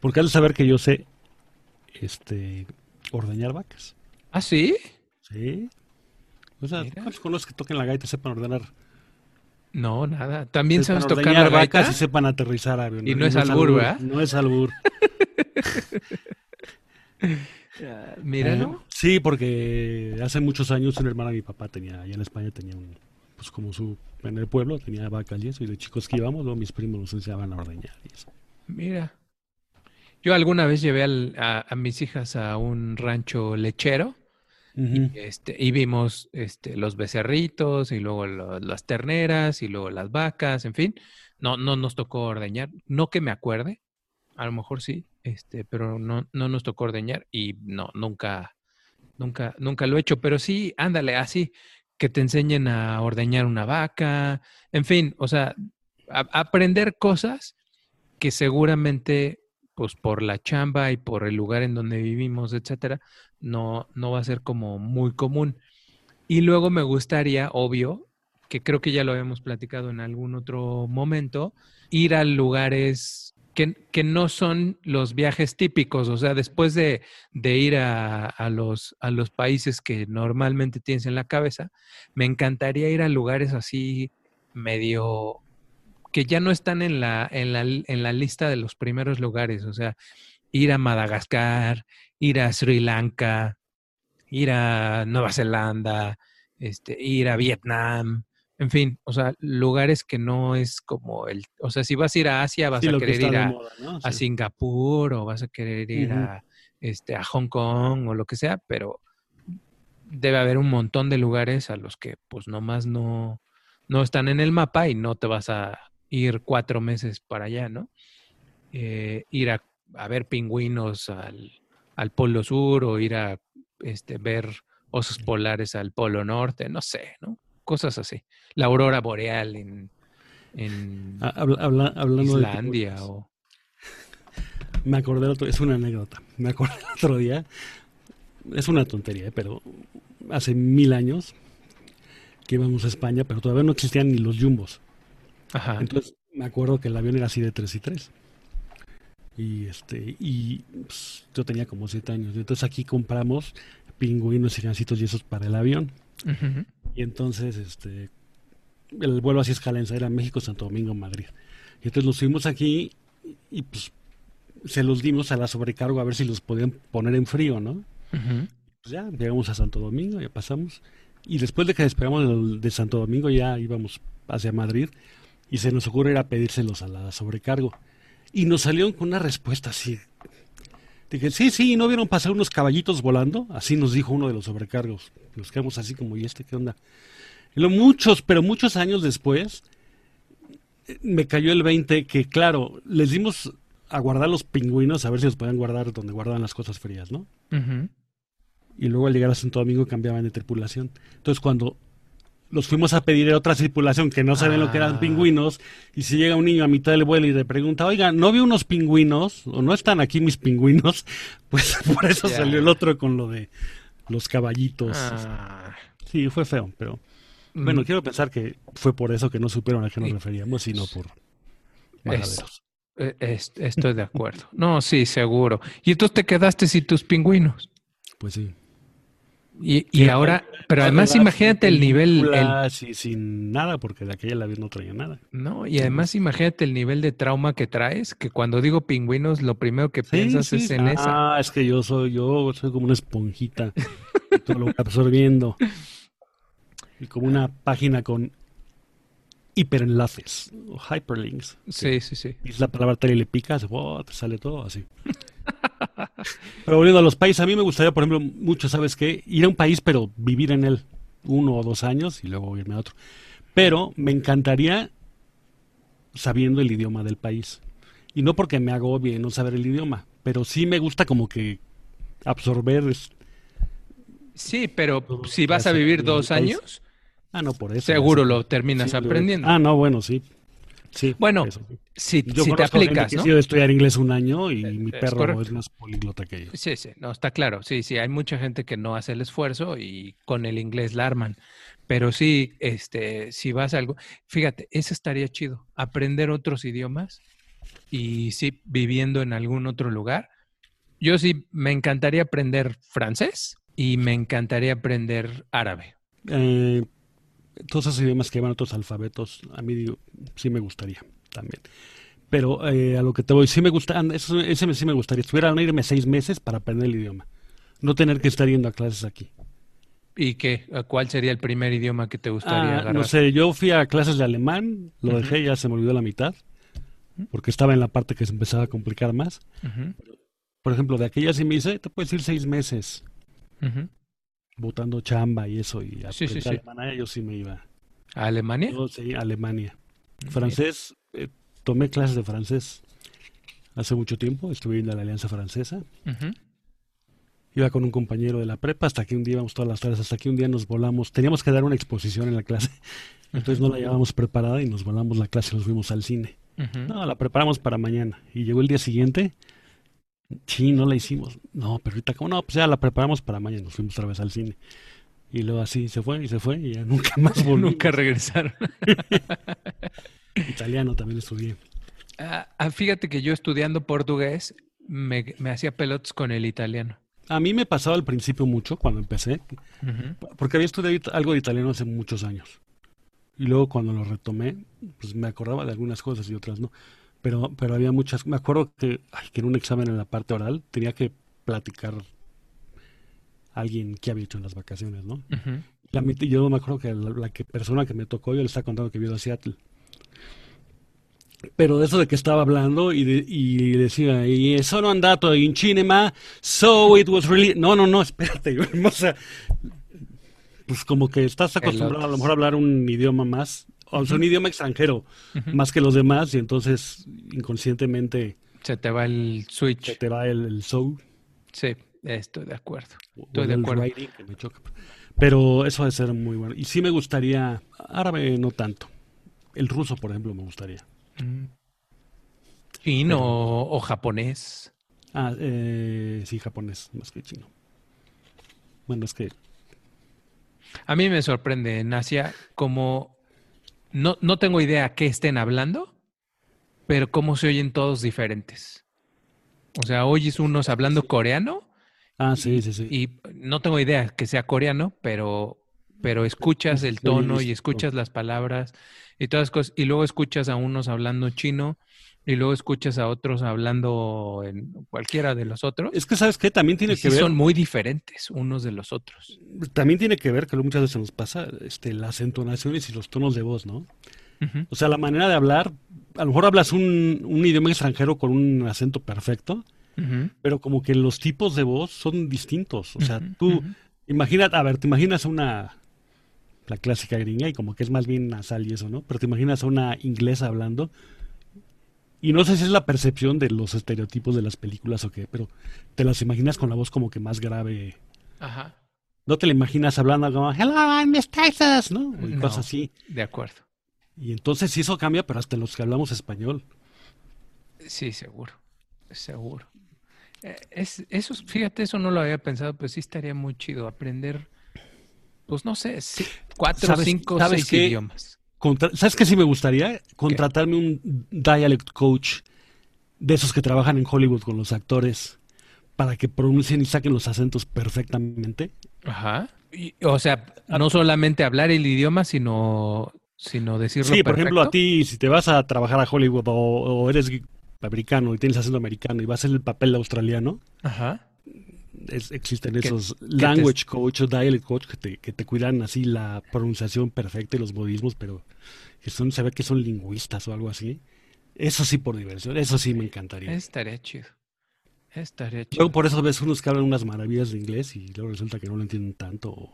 Porque al saber que yo sé este ordeñar vacas. ¿Ah, sí? Sí. O sea, Mira. ¿cuántos conoces que toquen la gaita sepan ordenar? No, nada. También Sepan sabes tocar la vacas gaita. y sepan aterrizar aviones. Y no es albur, ¿verdad? No es albur. (laughs) Ah, Míralo. Eh, sí, porque hace muchos años una hermana de mi papá tenía, allá en España tenía un, pues como su, en el pueblo tenía vacas y eso, y de chicos que íbamos, luego mis primos nos enseñaban a ordeñar y eso. Mira. Yo alguna vez llevé al- a, a mis hijas a un rancho lechero Ujú. este, y vimos este, los becerritos y luego lo- las terneras y luego las vacas, en fin. No, no nos tocó ordeñar. No que me acuerde. A lo mejor sí, este, pero no, no nos tocó ordeñar y no, nunca, nunca, nunca lo he hecho. Pero sí, ándale, así, que te enseñen a ordeñar una vaca, en fin, o sea, a- aprender cosas que seguramente, pues por la chamba y por el lugar en donde vivimos, etcétera, no, no va a ser como muy común. Y luego me gustaría, obvio, que creo que ya lo habíamos platicado en algún otro momento, ir a lugares que, que no son los viajes típicos, o sea, después de, de ir a, a los, a los países que normalmente tienes en la cabeza, me encantaría ir a lugares así medio que ya no están en la, en la, en la lista de los primeros lugares, o sea, ir a Madagascar, ir a Sri Lanka, ir a Nueva Zelanda, este, ir a Vietnam, en fin, o sea, lugares que no es como el, o sea, si vas a ir a Asia, vas Sí, a que querer ir a, moda, ¿no? a Sí. Singapur o vas a querer ir a, este, a Hong Kong o lo que sea, pero debe haber un montón de lugares a los que pues nomás no, no están en el mapa y no te vas a ir cuatro meses para allá, ¿no? Eh, ir a, a ver pingüinos al, al Polo Sur o ir a este, ver osos polares al Polo Norte, no sé, ¿no? Cosas así. La aurora boreal en, en habla- habla- hablando de Islandia o... (laughs) Me acordé el otro, es una anécdota. Me acordé el otro día, es una tontería, ¿eh? pero hace mil años que íbamos a España, pero todavía no existían ni los jumbos. Ajá. Entonces me acuerdo que el avión era así de 3 y 3. Y este y pues, yo tenía como 7 años. Entonces aquí compramos pingüinos y gancitos y esos para el avión. Y entonces este el vuelo así escala en era México, Santo Domingo, Madrid. Y entonces nos fuimos aquí y pues se los dimos a la sobrecargo a ver si los podían poner en frío, ¿no? Ujú. Pues ya llegamos a Santo Domingo, ya pasamos. Y después de que despegamos de, Santo Domingo ya íbamos hacia Madrid y se nos ocurre ir a pedírselos a la sobrecargo. Y nos salieron con una respuesta así. Dije, sí, sí, ¿no vieron pasar unos caballitos volando? Así nos dijo uno de los sobrecargos. Nos quedamos así como, ¿y este qué onda? Y lo muchos, pero muchos años después, me cayó el 20 que, claro, les dimos a guardar los pingüinos a ver si los podían guardar donde guardaban las cosas frías, ¿no? Y luego al llegar a Santo Domingo cambiaban de tripulación. Entonces cuando los fuimos a pedir a otra tripulación que no saben lo que eran Ah. pingüinos, y si llega un niño a mitad del vuelo y le pregunta, oiga, ¿no vi unos pingüinos? ¿O no están aquí mis pingüinos? (laughs) Pues por eso salió el otro con lo de los caballitos. Ah. Sí, fue feo, pero bueno, Mm. quiero pensar que fue por eso que no supieron a qué nos referíamos, sino por. Eh, es- estoy de acuerdo. No, sí, seguro. Y entonces te quedaste sin tus pingüinos. Pues sí. Y, y ahora, pero además imagínate el nivel, el- sin nada, porque de aquella la vez no traía nada. no, y además imagínate el nivel de trauma que traes, que cuando digo pingüinos, lo primero que Sí, piensas sí, es en ah, esa. es que yo soy, yo soy como una esponjita, todo lo absorbiendo. (laughs) Y como una página con hiperenlaces, o hyperlinks. Sí, sí, sí. Y es la palabra tal y le picas, ¡wow! te sale todo así. (laughs) Pero volviendo a los países, a mí me gustaría, por ejemplo, mucho, ¿sabes qué? Ir a un país, pero vivir en él uno o dos años y luego irme a otro. Pero me encantaría sabiendo el idioma del país. Y no porque me hago bien no saber el idioma, pero sí me gusta como que absorber. Sí, pero si vas a vivir dos años, ah, no, por eso, seguro lo terminas aprendiendo. Ah, no, bueno, sí. Sí, bueno, si, si te aplicas, ¿no? Yo estudiar inglés un año y mi perro es más políglota que yo. Sí, sí, no, está claro. Sí, sí, hay mucha gente que no hace el esfuerzo y con el inglés la arman. Pero sí, este, si vas a algo, fíjate, eso estaría chido, aprender otros idiomas y sí, viviendo en algún otro lugar. Yo sí, me encantaría aprender francés y me encantaría aprender árabe. Eh, todos esos idiomas que llevan otros alfabetos, a mí sí me gustaría también. Pero eh, a lo que te voy, sí me gusta, eso, ese sí me gustaría. Estuviera a irme seis meses para aprender el idioma. No tener que estar yendo a clases aquí. ¿Y qué? ¿Cuál sería el primer idioma que te gustaría ah, agarrar? No sé, yo fui a clases de alemán, lo dejé, ya se me olvidó la mitad, porque estaba en la parte que se empezaba a complicar más. Por ejemplo, de aquella sí me dice, te puedes ir seis meses, botando chamba y eso, y a sí, sí, yo sí me iba. ¿A Alemania? sí, Alemania. Francés, eh, tomé clases de francés hace mucho tiempo, estuve en la Alianza Francesa. Iba con un compañero de la prepa hasta que un día íbamos todas las tardes, hasta que un día nos volamos. Teníamos que dar una exposición en la clase, entonces no la llevábamos preparada y nos volamos la clase y nos fuimos al cine. No, la preparamos para mañana. Y llegó el día siguiente, sí, no la hicimos. No, pero ahorita, ¿cómo no? Pues ya la preparamos para mañana, nos fuimos otra vez al cine. Y luego así se fue y se fue y ya nunca (laughs) más volvió. nunca regresaron. (laughs) Italiano también estudié. Ah, ah, fíjate que yo estudiando portugués me, me hacía pelotas con el italiano. A mí me pasaba al principio mucho cuando empecé, porque había estudiado algo de italiano hace muchos años. Y luego cuando lo retomé, pues me acordaba de algunas cosas y otras no. Pero, pero había muchas. Me acuerdo que, que en un examen en la parte oral tenía que platicar a alguien que había hecho en las vacaciones, ¿no? yo me acuerdo que la, que persona que me tocó, yo le estaba contando que vio a Seattle. Pero de eso de que estaba hablando y, y decía, y sono andato in cinema, so it was really... No, no, no, espérate, (laughs) o sea, pues como que estás acostumbrado a lo mejor a hablar un idioma más, o sea, un idioma extranjero, más que los demás, y entonces inconscientemente... Se te va el switch. Se te va el, el so. Sí, estoy de acuerdo. Estoy de acuerdo. Pero eso debe ser muy bueno. Y sí me gustaría, árabe no tanto. El ruso, por ejemplo, me gustaría. ¿Chino o japonés? Ah, eh, sí, japonés, más que chino. Bueno, es que... A mí me sorprende en Asia como... No, no tengo idea qué estén hablando, pero cómo se oyen todos diferentes. O sea, oyes unos hablando coreano. Ah, sí, sí, sí. Y no tengo idea que sea coreano, pero, pero escuchas el tono y escuchas las palabras y todas cosas. Y luego escuchas a unos hablando chino y luego escuchas a otros hablando en cualquiera de los otros. Es que, ¿sabes qué? También tiene que ver. Son muy diferentes unos de los otros. También tiene que ver, que muchas veces nos pasa, este, las entonaciones y los tonos de voz, ¿no? O sea, la manera de hablar, a lo mejor hablas un, un idioma extranjero con un acento perfecto, pero como que los tipos de voz son distintos. O sea, tú, imagínate, a ver, te imaginas una, la clásica gringa y como que es más bien nasal y eso, ¿no? Pero te imaginas a una inglesa hablando y no sé si es la percepción de los estereotipos de las películas o qué, pero te las imaginas con la voz como que más grave. Ajá. No te la imaginas hablando como, hello, I'm Miss Texas, ¿no? Y cosas así. De acuerdo. Y entonces sí eso cambia, pero hasta los que hablamos español. Sí, seguro. Seguro. Eh, es, eso, fíjate, eso no lo había pensado, pero sí estaría muy chido aprender pues no sé, cuatro, cinco, seis idiomas. ¿Sabes qué sí me gustaría? Contratarme un dialect coach de esos que trabajan en Hollywood con los actores para que pronuncien y saquen los acentos perfectamente. Ajá. o sea, no solamente hablar el idioma, sino, sino decirlo Sí, por ejemplo, a ti, si te vas a trabajar a Hollywood o, o eres americano y tienes acento americano y vas a hacer el papel de australiano, Ajá existen esos language coach o dialect coach que te, que te cuidan así la pronunciación perfecta y los modismos, pero que son, se ve que son lingüistas o algo así. Eso sí por diversión, eso sí me encantaría. Estaría chido. Estaría chido. Luego por eso ves unos que hablan unas maravillas de inglés y luego resulta que no lo entienden tanto. O,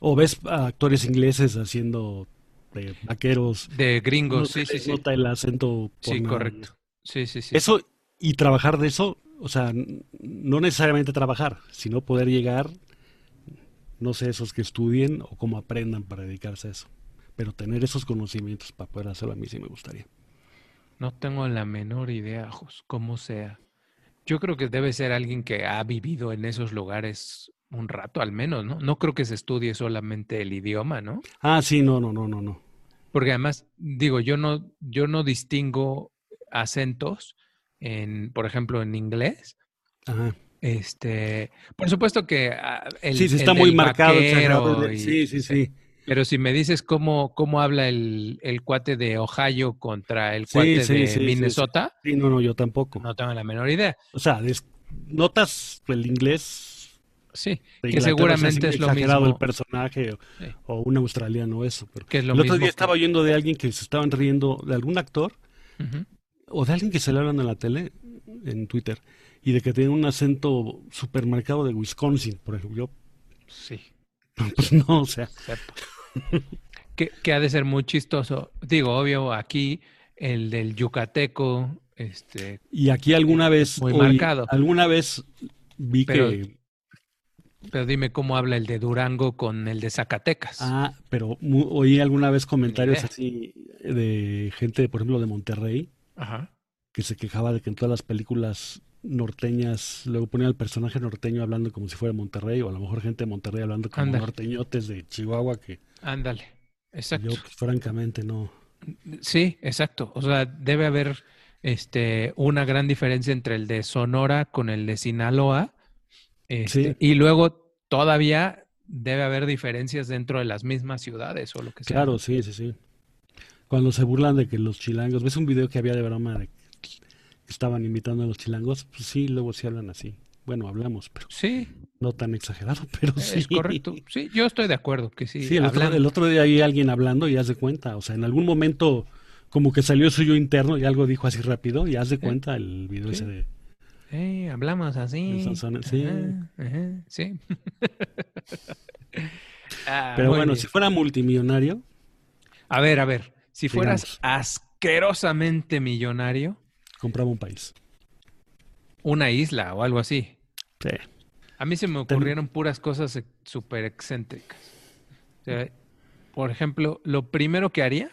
o ves a actores ingleses haciendo de vaqueros. De gringos, no sí. nota el acento. por Sí, nada. correcto. Sí, sí, sí. Eso y trabajar de eso, o sea, no necesariamente trabajar, sino poder llegar, no sé, esos que estudien o cómo aprendan para dedicarse a eso. Pero tener esos conocimientos para poder hacerlo a mí sí me gustaría. No tengo la menor idea, Jos, cómo sea. Yo creo que debe ser alguien que ha vivido en esos lugares un rato al menos, ¿no? No creo que se estudie solamente el idioma, ¿no? Ah, sí, no, no, no, no, no. Porque además, digo, yo no, yo no distingo acentos en, por ejemplo, en inglés. Ajá. Este, por supuesto que ah, el, sí, el está muy del marcado. y- Sí, sí, sí. Pero si me dices cómo, cómo habla el, el cuate de Ohio contra el Sí, cuate sí, de sí. Minnesota, Sí, no, no, yo tampoco. no tengo la menor idea. O sea, notas el inglés Sí, que Inglaterra, o sea, seguramente es lo mismo. el personaje o, un australiano eso. Pero Que es lo el otro mismo día que- estaba oyendo de alguien que se estaban riendo de algún actor Ujú. O de alguien que se le hablan en la tele, en Twitter, y de que tiene un acento supermercado de Wisconsin, por ejemplo. Yo, Sí, (laughs) pues no, o sea, que, que ha de ser muy chistoso. Digo, obvio, aquí el del yucateco, este, y aquí alguna vez, Muy oí- marcado. alguna vez vi Pero- que, pero dime cómo habla el de Durango con el de Zacatecas. ah, pero oí alguna vez comentarios así de gente, por ejemplo, de Monterrey, Ajá. que se quejaba de que en todas las películas norteñas, luego ponía al personaje norteño hablando como si fuera Monterrey, o a lo mejor gente de Monterrey hablando como Ándale. norteñotes de Chihuahua, que Ándale. Exacto. yo, pues, francamente, no. Sí, exacto. O sea, debe haber este, una gran diferencia entre el de Sonora con el de Sinaloa. este, Sí. Y luego todavía debe haber diferencias dentro de las mismas ciudades o lo que sea. Claro, sí, sí, sí. Cuando se burlan de que los chilangos, ¿ves un video que había de broma de que estaban imitando a los chilangos? Pues sí, luego sí hablan así. Bueno, hablamos, pero Sí, no tan exagerado, (laughs) pero sí. es correcto. Sí, yo estoy de acuerdo que sí. Sí, el otro, el otro día hay alguien hablando y haz de cuenta, o sea, en algún momento como que salió suyo interno y algo dijo así rápido y haz de Sí. cuenta el video Sí. ese de... Eh, hablamos así. Sansón, sí. Ajá, ajá, sí. (laughs) Ah, Pero bueno, bien. si fuera multimillonario, A ver, a ver. Si fueras Digamos. asquerosamente millonario, compraba un país. una isla o algo así. Sí. A mí se me ocurrieron puras cosas súper excéntricas. O sea, por ejemplo, lo primero que haría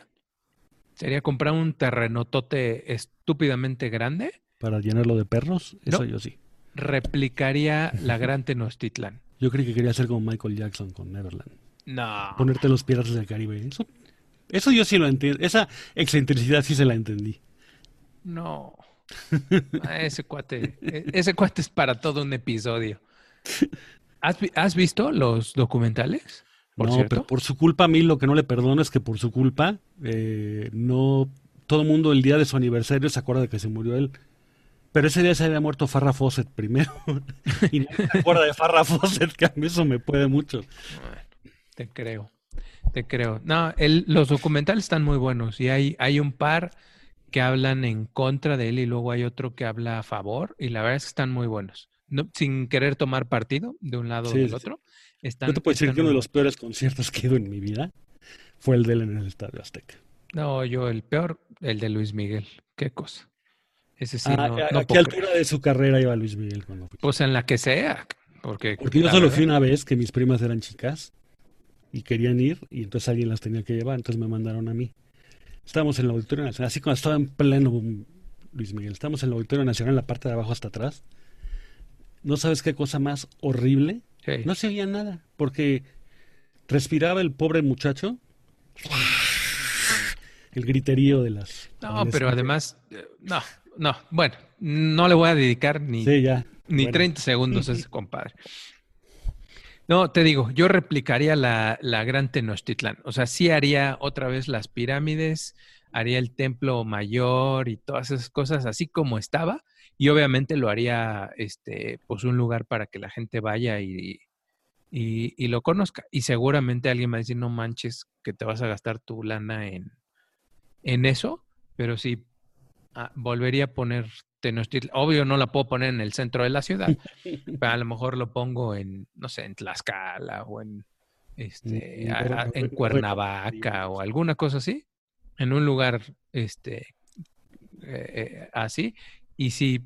sería comprar un terrenotote estúpidamente grande. Para llenarlo de perros, eso No. yo sí. Replicaría (laughs) la Gran Tenochtitlán. Yo creí que quería hacer como Michael Jackson con Neverland. No. Ponerte los piratas del Caribe. Eso, eso yo sí lo entiendo. Esa excentricidad sí se la entendí. No. (laughs) Ah, ese cuate, e- ese cuate es para todo un episodio. ¿Has, has visto los documentales? Por no, cierto. pero por su culpa a mí lo que no le perdono es que por su culpa eh, no todo el mundo el día de su aniversario se acuerda de que se murió él. Pero ese día se había muerto Farrah Fawcett primero. (laughs) y no se acuerda de Farrah Fawcett, que a mí eso me puede mucho. Bueno, te creo, te creo. No, el- los documentales están muy buenos y hay, hay un par que hablan en contra de él y luego hay otro que habla a favor y la verdad es que están muy buenos. No, sin querer tomar partido de un lado o del otro. Están, Yo te puedo decir que uno de los peores conciertos que he ido en mi vida fue el de él en el Estadio Azteca. No, yo el peor, el de Luis Miguel. Qué cosa. Ese sí, Ah, no, ¿A, no a qué altura creer. de su carrera iba Luis Miguel cuando fui? Pues en la que sea. Porque, Porque yo solo verdad- fui una vez que mis primas eran chicas y querían ir y entonces alguien las tenía que llevar, entonces me mandaron a mí. Estábamos en el Auditorio Nacional, así cuando estaba en pleno boom, Luis Miguel, estábamos en el Auditorio Nacional, en la parte de abajo hasta atrás. No sabes qué cosa más horrible. Sí. No se oía nada, porque respiraba el pobre muchacho. El griterío de las... No, pero además, eh, no, no, bueno, no le voy a dedicar ni, Sí, ya. ni Bueno. 30 segundos a (laughs) ese compadre. No, te digo, yo replicaría la, la gran Tenochtitlán. O sea, sí haría otra vez las pirámides, haría el templo mayor y todas esas cosas así como estaba. Y obviamente lo haría, este, pues un lugar para que la gente vaya y, y, lo conozca. Y seguramente alguien va a decir, no manches, que te vas a gastar tu lana en, en eso. Pero sí, ah, volvería a poner Tenochtitlan. Obvio no la puedo poner en el centro de la ciudad, (laughs) pero a lo mejor lo pongo en, no sé, en Tlaxcala o en, este, Mm, a- pero- a- en Cuernavaca o alguna cosa así, en un lugar este, eh, eh, así. Y sí,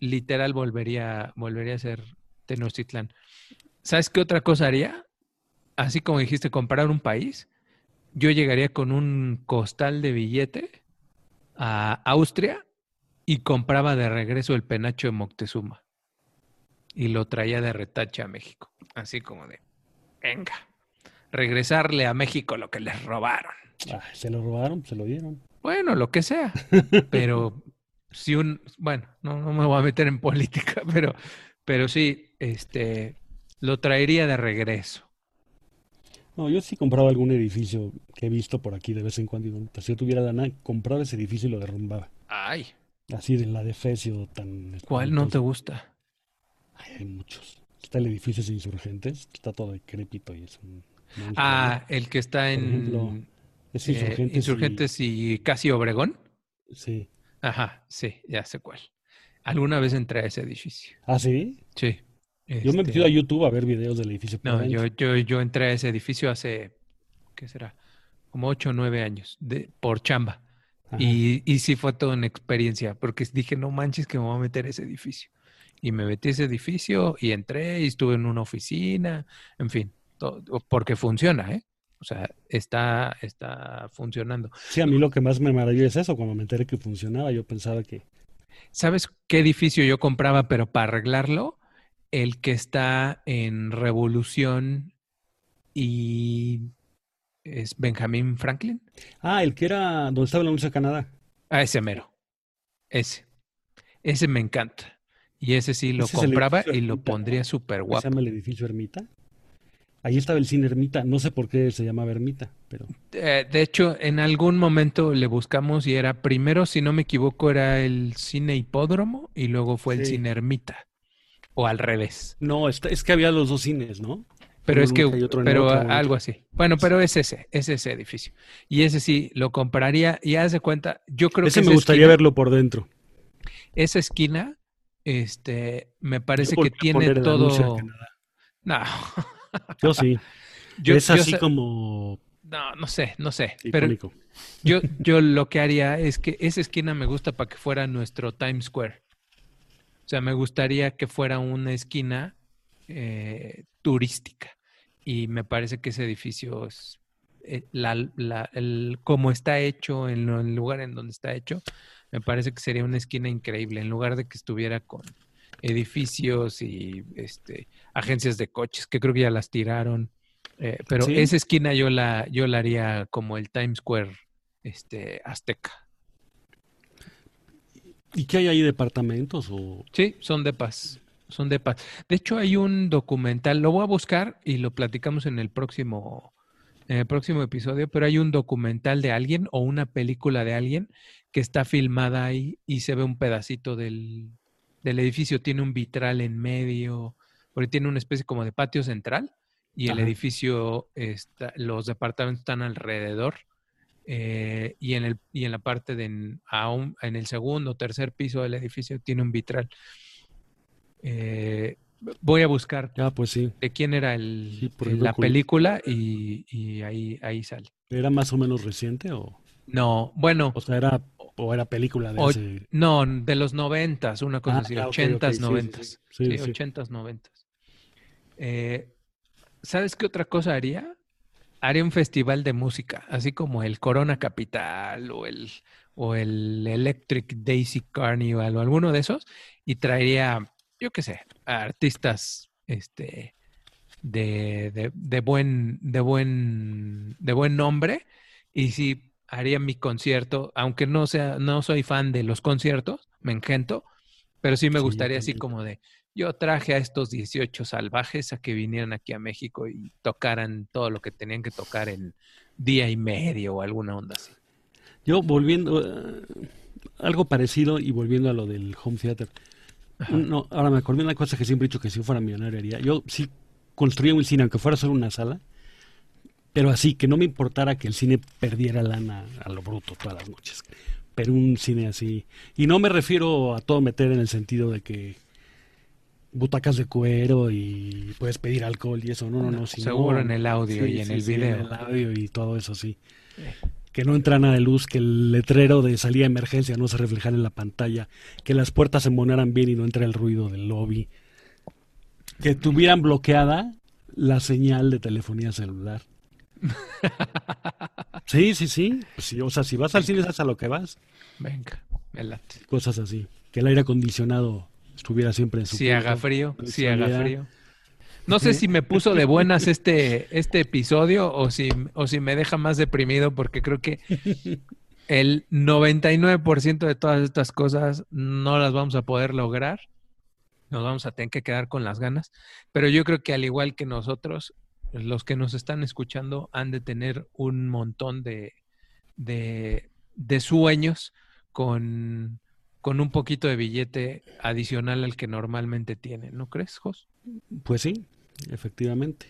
literal volvería, volvería a ser Tenochtitlán. ¿Sabes qué otra cosa haría? Así como dijiste, comprar un país, yo llegaría con un costal de billete a Austria y compraba de regreso el penacho de Moctezuma. Y lo traía de retache a México. Así como de, venga, regresarle a México lo que les robaron. Ah, se lo robaron, se lo dieron. Bueno, lo que sea. (laughs) Pero si un, bueno, no, no me voy a meter en política, (laughs) pero, pero sí, este, lo traería de regreso. No, yo sí compraba algún edificio que he visto por aquí de vez en cuando. "Puta, si yo tuviera lana, compraba ese edificio y lo derrumbaba. Ay, Así de la defecio tan... ¿cuál no te gusta? Ay, hay muchos. Está el edificio de Insurgentes, está todo decrépito y es un... monstruo, Ah, el que está en ejemplo, Es eh, Insurgentes. y- casi Obregón. Sí. Ajá, sí, ya sé cuál. Alguna vez entré a ese edificio. ¿Ah, sí? Sí. Yo me he Este, metido a YouTube a ver videos del edificio. No, yo, yo, yo entré a ese edificio hace, ¿qué será? Como ocho o nueve años, de, por chamba. Y, y sí fue toda una experiencia, porque dije, no manches que me voy a meter a ese edificio. Y me metí a ese edificio y entré y estuve en una oficina, en fin, todo- porque funciona, ¿eh? O sea, está, está funcionando. Sí, a mí lo que más me maravilló es eso. Cuando me enteré que funcionaba, yo pensaba que... ¿Sabes qué edificio yo compraba, pero para arreglarlo? El que está en Revolución y es Benjamin Franklin. Ah, el que era donde estaba la Universidad de Canadá. Ah, ese mero. Ese. Ese me encanta. Y ese sí lo Ese compraba y lo Ermita, pondría súper Se guapo. llama el edificio Ermita. Ahí estaba el cine Ermita. No sé por qué se llamaba Ermita, pero... Eh, de hecho, en algún momento le buscamos y era primero, si no me equivoco, era el cine hipódromo y luego fue el Sí. cine ermita. O al revés. No, es que había los dos cines, ¿no? Pero es que, otro pero algo así. Bueno, pero es ese, es ese edificio. Y ese sí, lo compraría y haz de cuenta, yo creo Ese que me esa gustaría esquina, verlo por dentro. esa esquina, este, me parece que tiene todo. No, Yo sí. (laughs) yo, es así como no, no sé, no sé. Pero yo, yo lo que haría es que esa esquina me gusta para que fuera nuestro Times Square. O sea, me gustaría que fuera una esquina eh, turística. Y me parece que ese edificio es eh, la, la- el, como está hecho, en el lugar en donde está hecho, me parece que sería una esquina increíble. En lugar de que estuviera con edificios y este, agencias de coches, que creo que ya las tiraron. Eh, pero Sí. esa esquina yo la, yo la haría como el Times Square este, azteca. ¿Y qué hay ahí? ¿Departamentos o...? Sí, son de paz. Son de paz. De hecho, hay un documental, lo voy a buscar y lo platicamos en el próximo, en el próximo episodio, pero hay un documental de alguien o una película de alguien que está filmada ahí y se ve un pedacito del, del edificio. Tiene un vitral en medio, porque tiene una especie como de patio central y el Ajá. edificio, está, los departamentos están alrededor. eh, y, en el, y en la parte de en, aún, en el segundo o tercer piso del edificio tiene un vitral. Eh, voy a buscar Ah, pues sí. de quién era el, Sí, ejemplo, la película y, y ahí, ahí sale. ¿Era más o menos reciente o...? No, bueno, O sea, era... O era película de O- hace... no, de los noventas, una cosa Ah, así, ochentas, noventas. sí. ochentas, noventas. Eh, ¿sabes qué otra cosa haría? Haría un festival de música, así como el Corona Capital o el, o el Electric Daisy Carnival o alguno de esos, y traería, yo qué sé, a artistas este, de, de, de buen, de, buen, de buen nombre, y sí haría mi concierto, aunque no sea, no soy fan de los conciertos, me engento, pero sí me Sí, gustaría así como de, yo traje a estos 18 salvajes a que vinieran aquí a México y tocaran todo lo que tenían que tocar en día y medio o alguna onda así. Yo volviendo... eh, algo parecido y volviendo a lo del home theater. Ajá. No, ahora me acordé de una cosa que siempre he dicho que si fuera millonario haría. Yo sí construía un cine, aunque fuera solo una sala, pero así, que no me importara que el cine perdiera lana a lo bruto todas las noches. pero un cine así. Y no me refiero a todo meter en el sentido de que butacas de cuero y puedes pedir alcohol y eso, no, no, no. seguro en el audio y en el video. en el audio y todo eso, sí. Que no entra nada de luz, que el letrero de salida de emergencia no se reflejara en la pantalla, que las puertas se monaran bien y no entra el ruido del lobby, que tuvieran bloqueada la señal de telefonía celular. (laughs) sí, sí, sí. Pues o sea, si vas al cine, es a lo que vas. Venga, late. Cosas así. Que el aire acondicionado estuviera siempre en su Si haga frío, si haga frío. No sé si me puso de buenas este, este episodio o si, o si me deja más deprimido porque creo que el 99% de todas estas cosas no las vamos a poder lograr. Nos vamos a tener que quedar con las ganas. Pero yo creo que al igual que nosotros, los que nos están escuchando han de tener un montón de, de, de sueños con, con un poquito de billete adicional al que normalmente tienen, ¿no crees, Jos? Pues sí, efectivamente.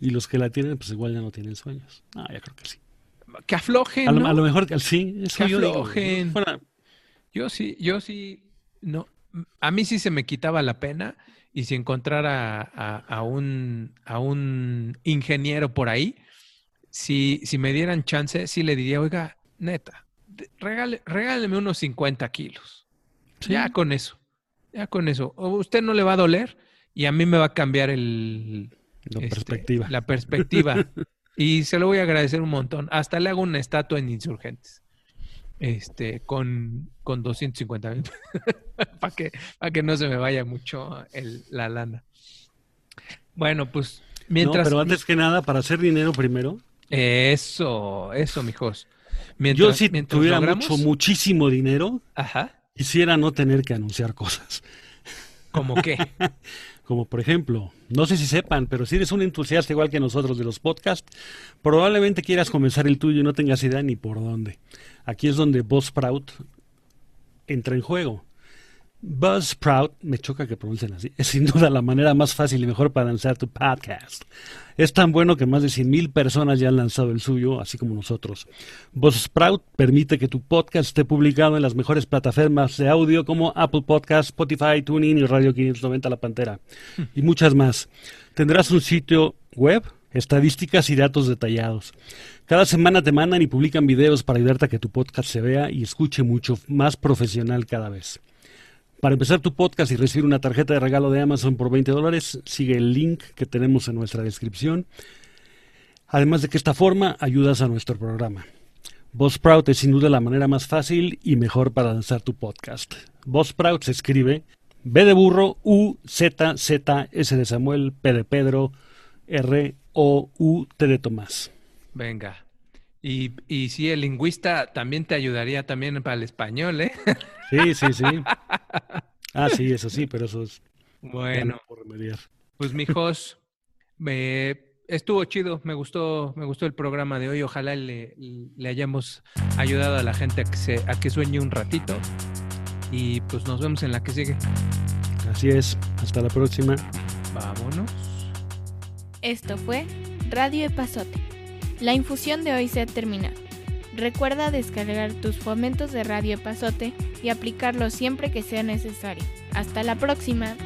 Y los que la tienen, pues igual ya no tienen sueños. Ah, ya creo que sí. Que aflojen. A lo, a lo mejor sí, que aflojen. Yo, sí, yo sí, no. A mí sí se me quitaba la pena y si encontrara a, un, a un ingeniero por ahí, si, si me dieran chance, sí le diría, oiga, neta, regale, regáleme unos 50 kilos. Ya con eso. Ya con eso. O usted no le va a doler y a mí me va a cambiar el, la este, perspectiva. La perspectiva. (laughs) y se lo voy a agradecer un montón. Hasta le hago una estatua en Insurgentes. Este, con, con 250 mil. (laughs) para que, que no se me vaya mucho el, la lana. Bueno, pues mientras. No, pero antes que nada, para hacer dinero primero. Eso, eso, mijos. Mientras, Yo si tuviera mucho, muchísimo dinero. Ajá Quisiera no tener que anunciar cosas. ¿Cómo qué? (laughs) Como por ejemplo, no sé si sepan, pero si eres un entusiasta igual que nosotros de los podcasts, probablemente quieras comenzar el tuyo y no tengas idea ni por dónde. Aquí es donde Buzzsprout entra en juego. Buzzsprout, me choca que pronuncien así, es sin duda la manera más fácil y mejor para lanzar tu podcast. Es tan bueno que más de 100.000 personas ya han lanzado el suyo, así como nosotros. Buzzsprout permite que tu podcast esté publicado en las mejores plataformas de audio como Apple Podcasts, Spotify, TuneIn y Radio 590 La Pantera, y muchas más. Tendrás un sitio web, estadísticas y datos detallados. Cada semana te mandan y publican videos para ayudarte a que tu podcast se vea y escuche mucho más profesional cada vez. Para empezar tu podcast y recibir una tarjeta de regalo de Amazon por 20 dólares, sigue el link que tenemos en nuestra descripción. Además de que esta forma ayudas a nuestro programa. Buzzsprout es sin duda la manera más fácil y mejor para lanzar tu podcast. Buzzsprout se escribe B de burro, U, Z, Z, S de Samuel, P de Pedro, R, O, U, T de Tomás. Venga. Y, y sí, el lingüista también te ayudaría también para el español, ¿eh? Sí, sí, sí. (laughs) Ah, sí, eso sí, pero eso es bueno por remediar. Pues mijos, me estuvo chido, me gustó, me gustó el programa de hoy. Ojalá le, le hayamos ayudado a la gente a que se, a que sueñe un ratito. Y pues nos vemos en la que sigue. Así es, hasta la próxima. Vámonos. Esto fue Radio Epazote. La infusión de hoy se ha terminado. Recuerda descargar tus fomentos de Radio Pasote y aplicarlos siempre que sea necesario. Hasta la próxima.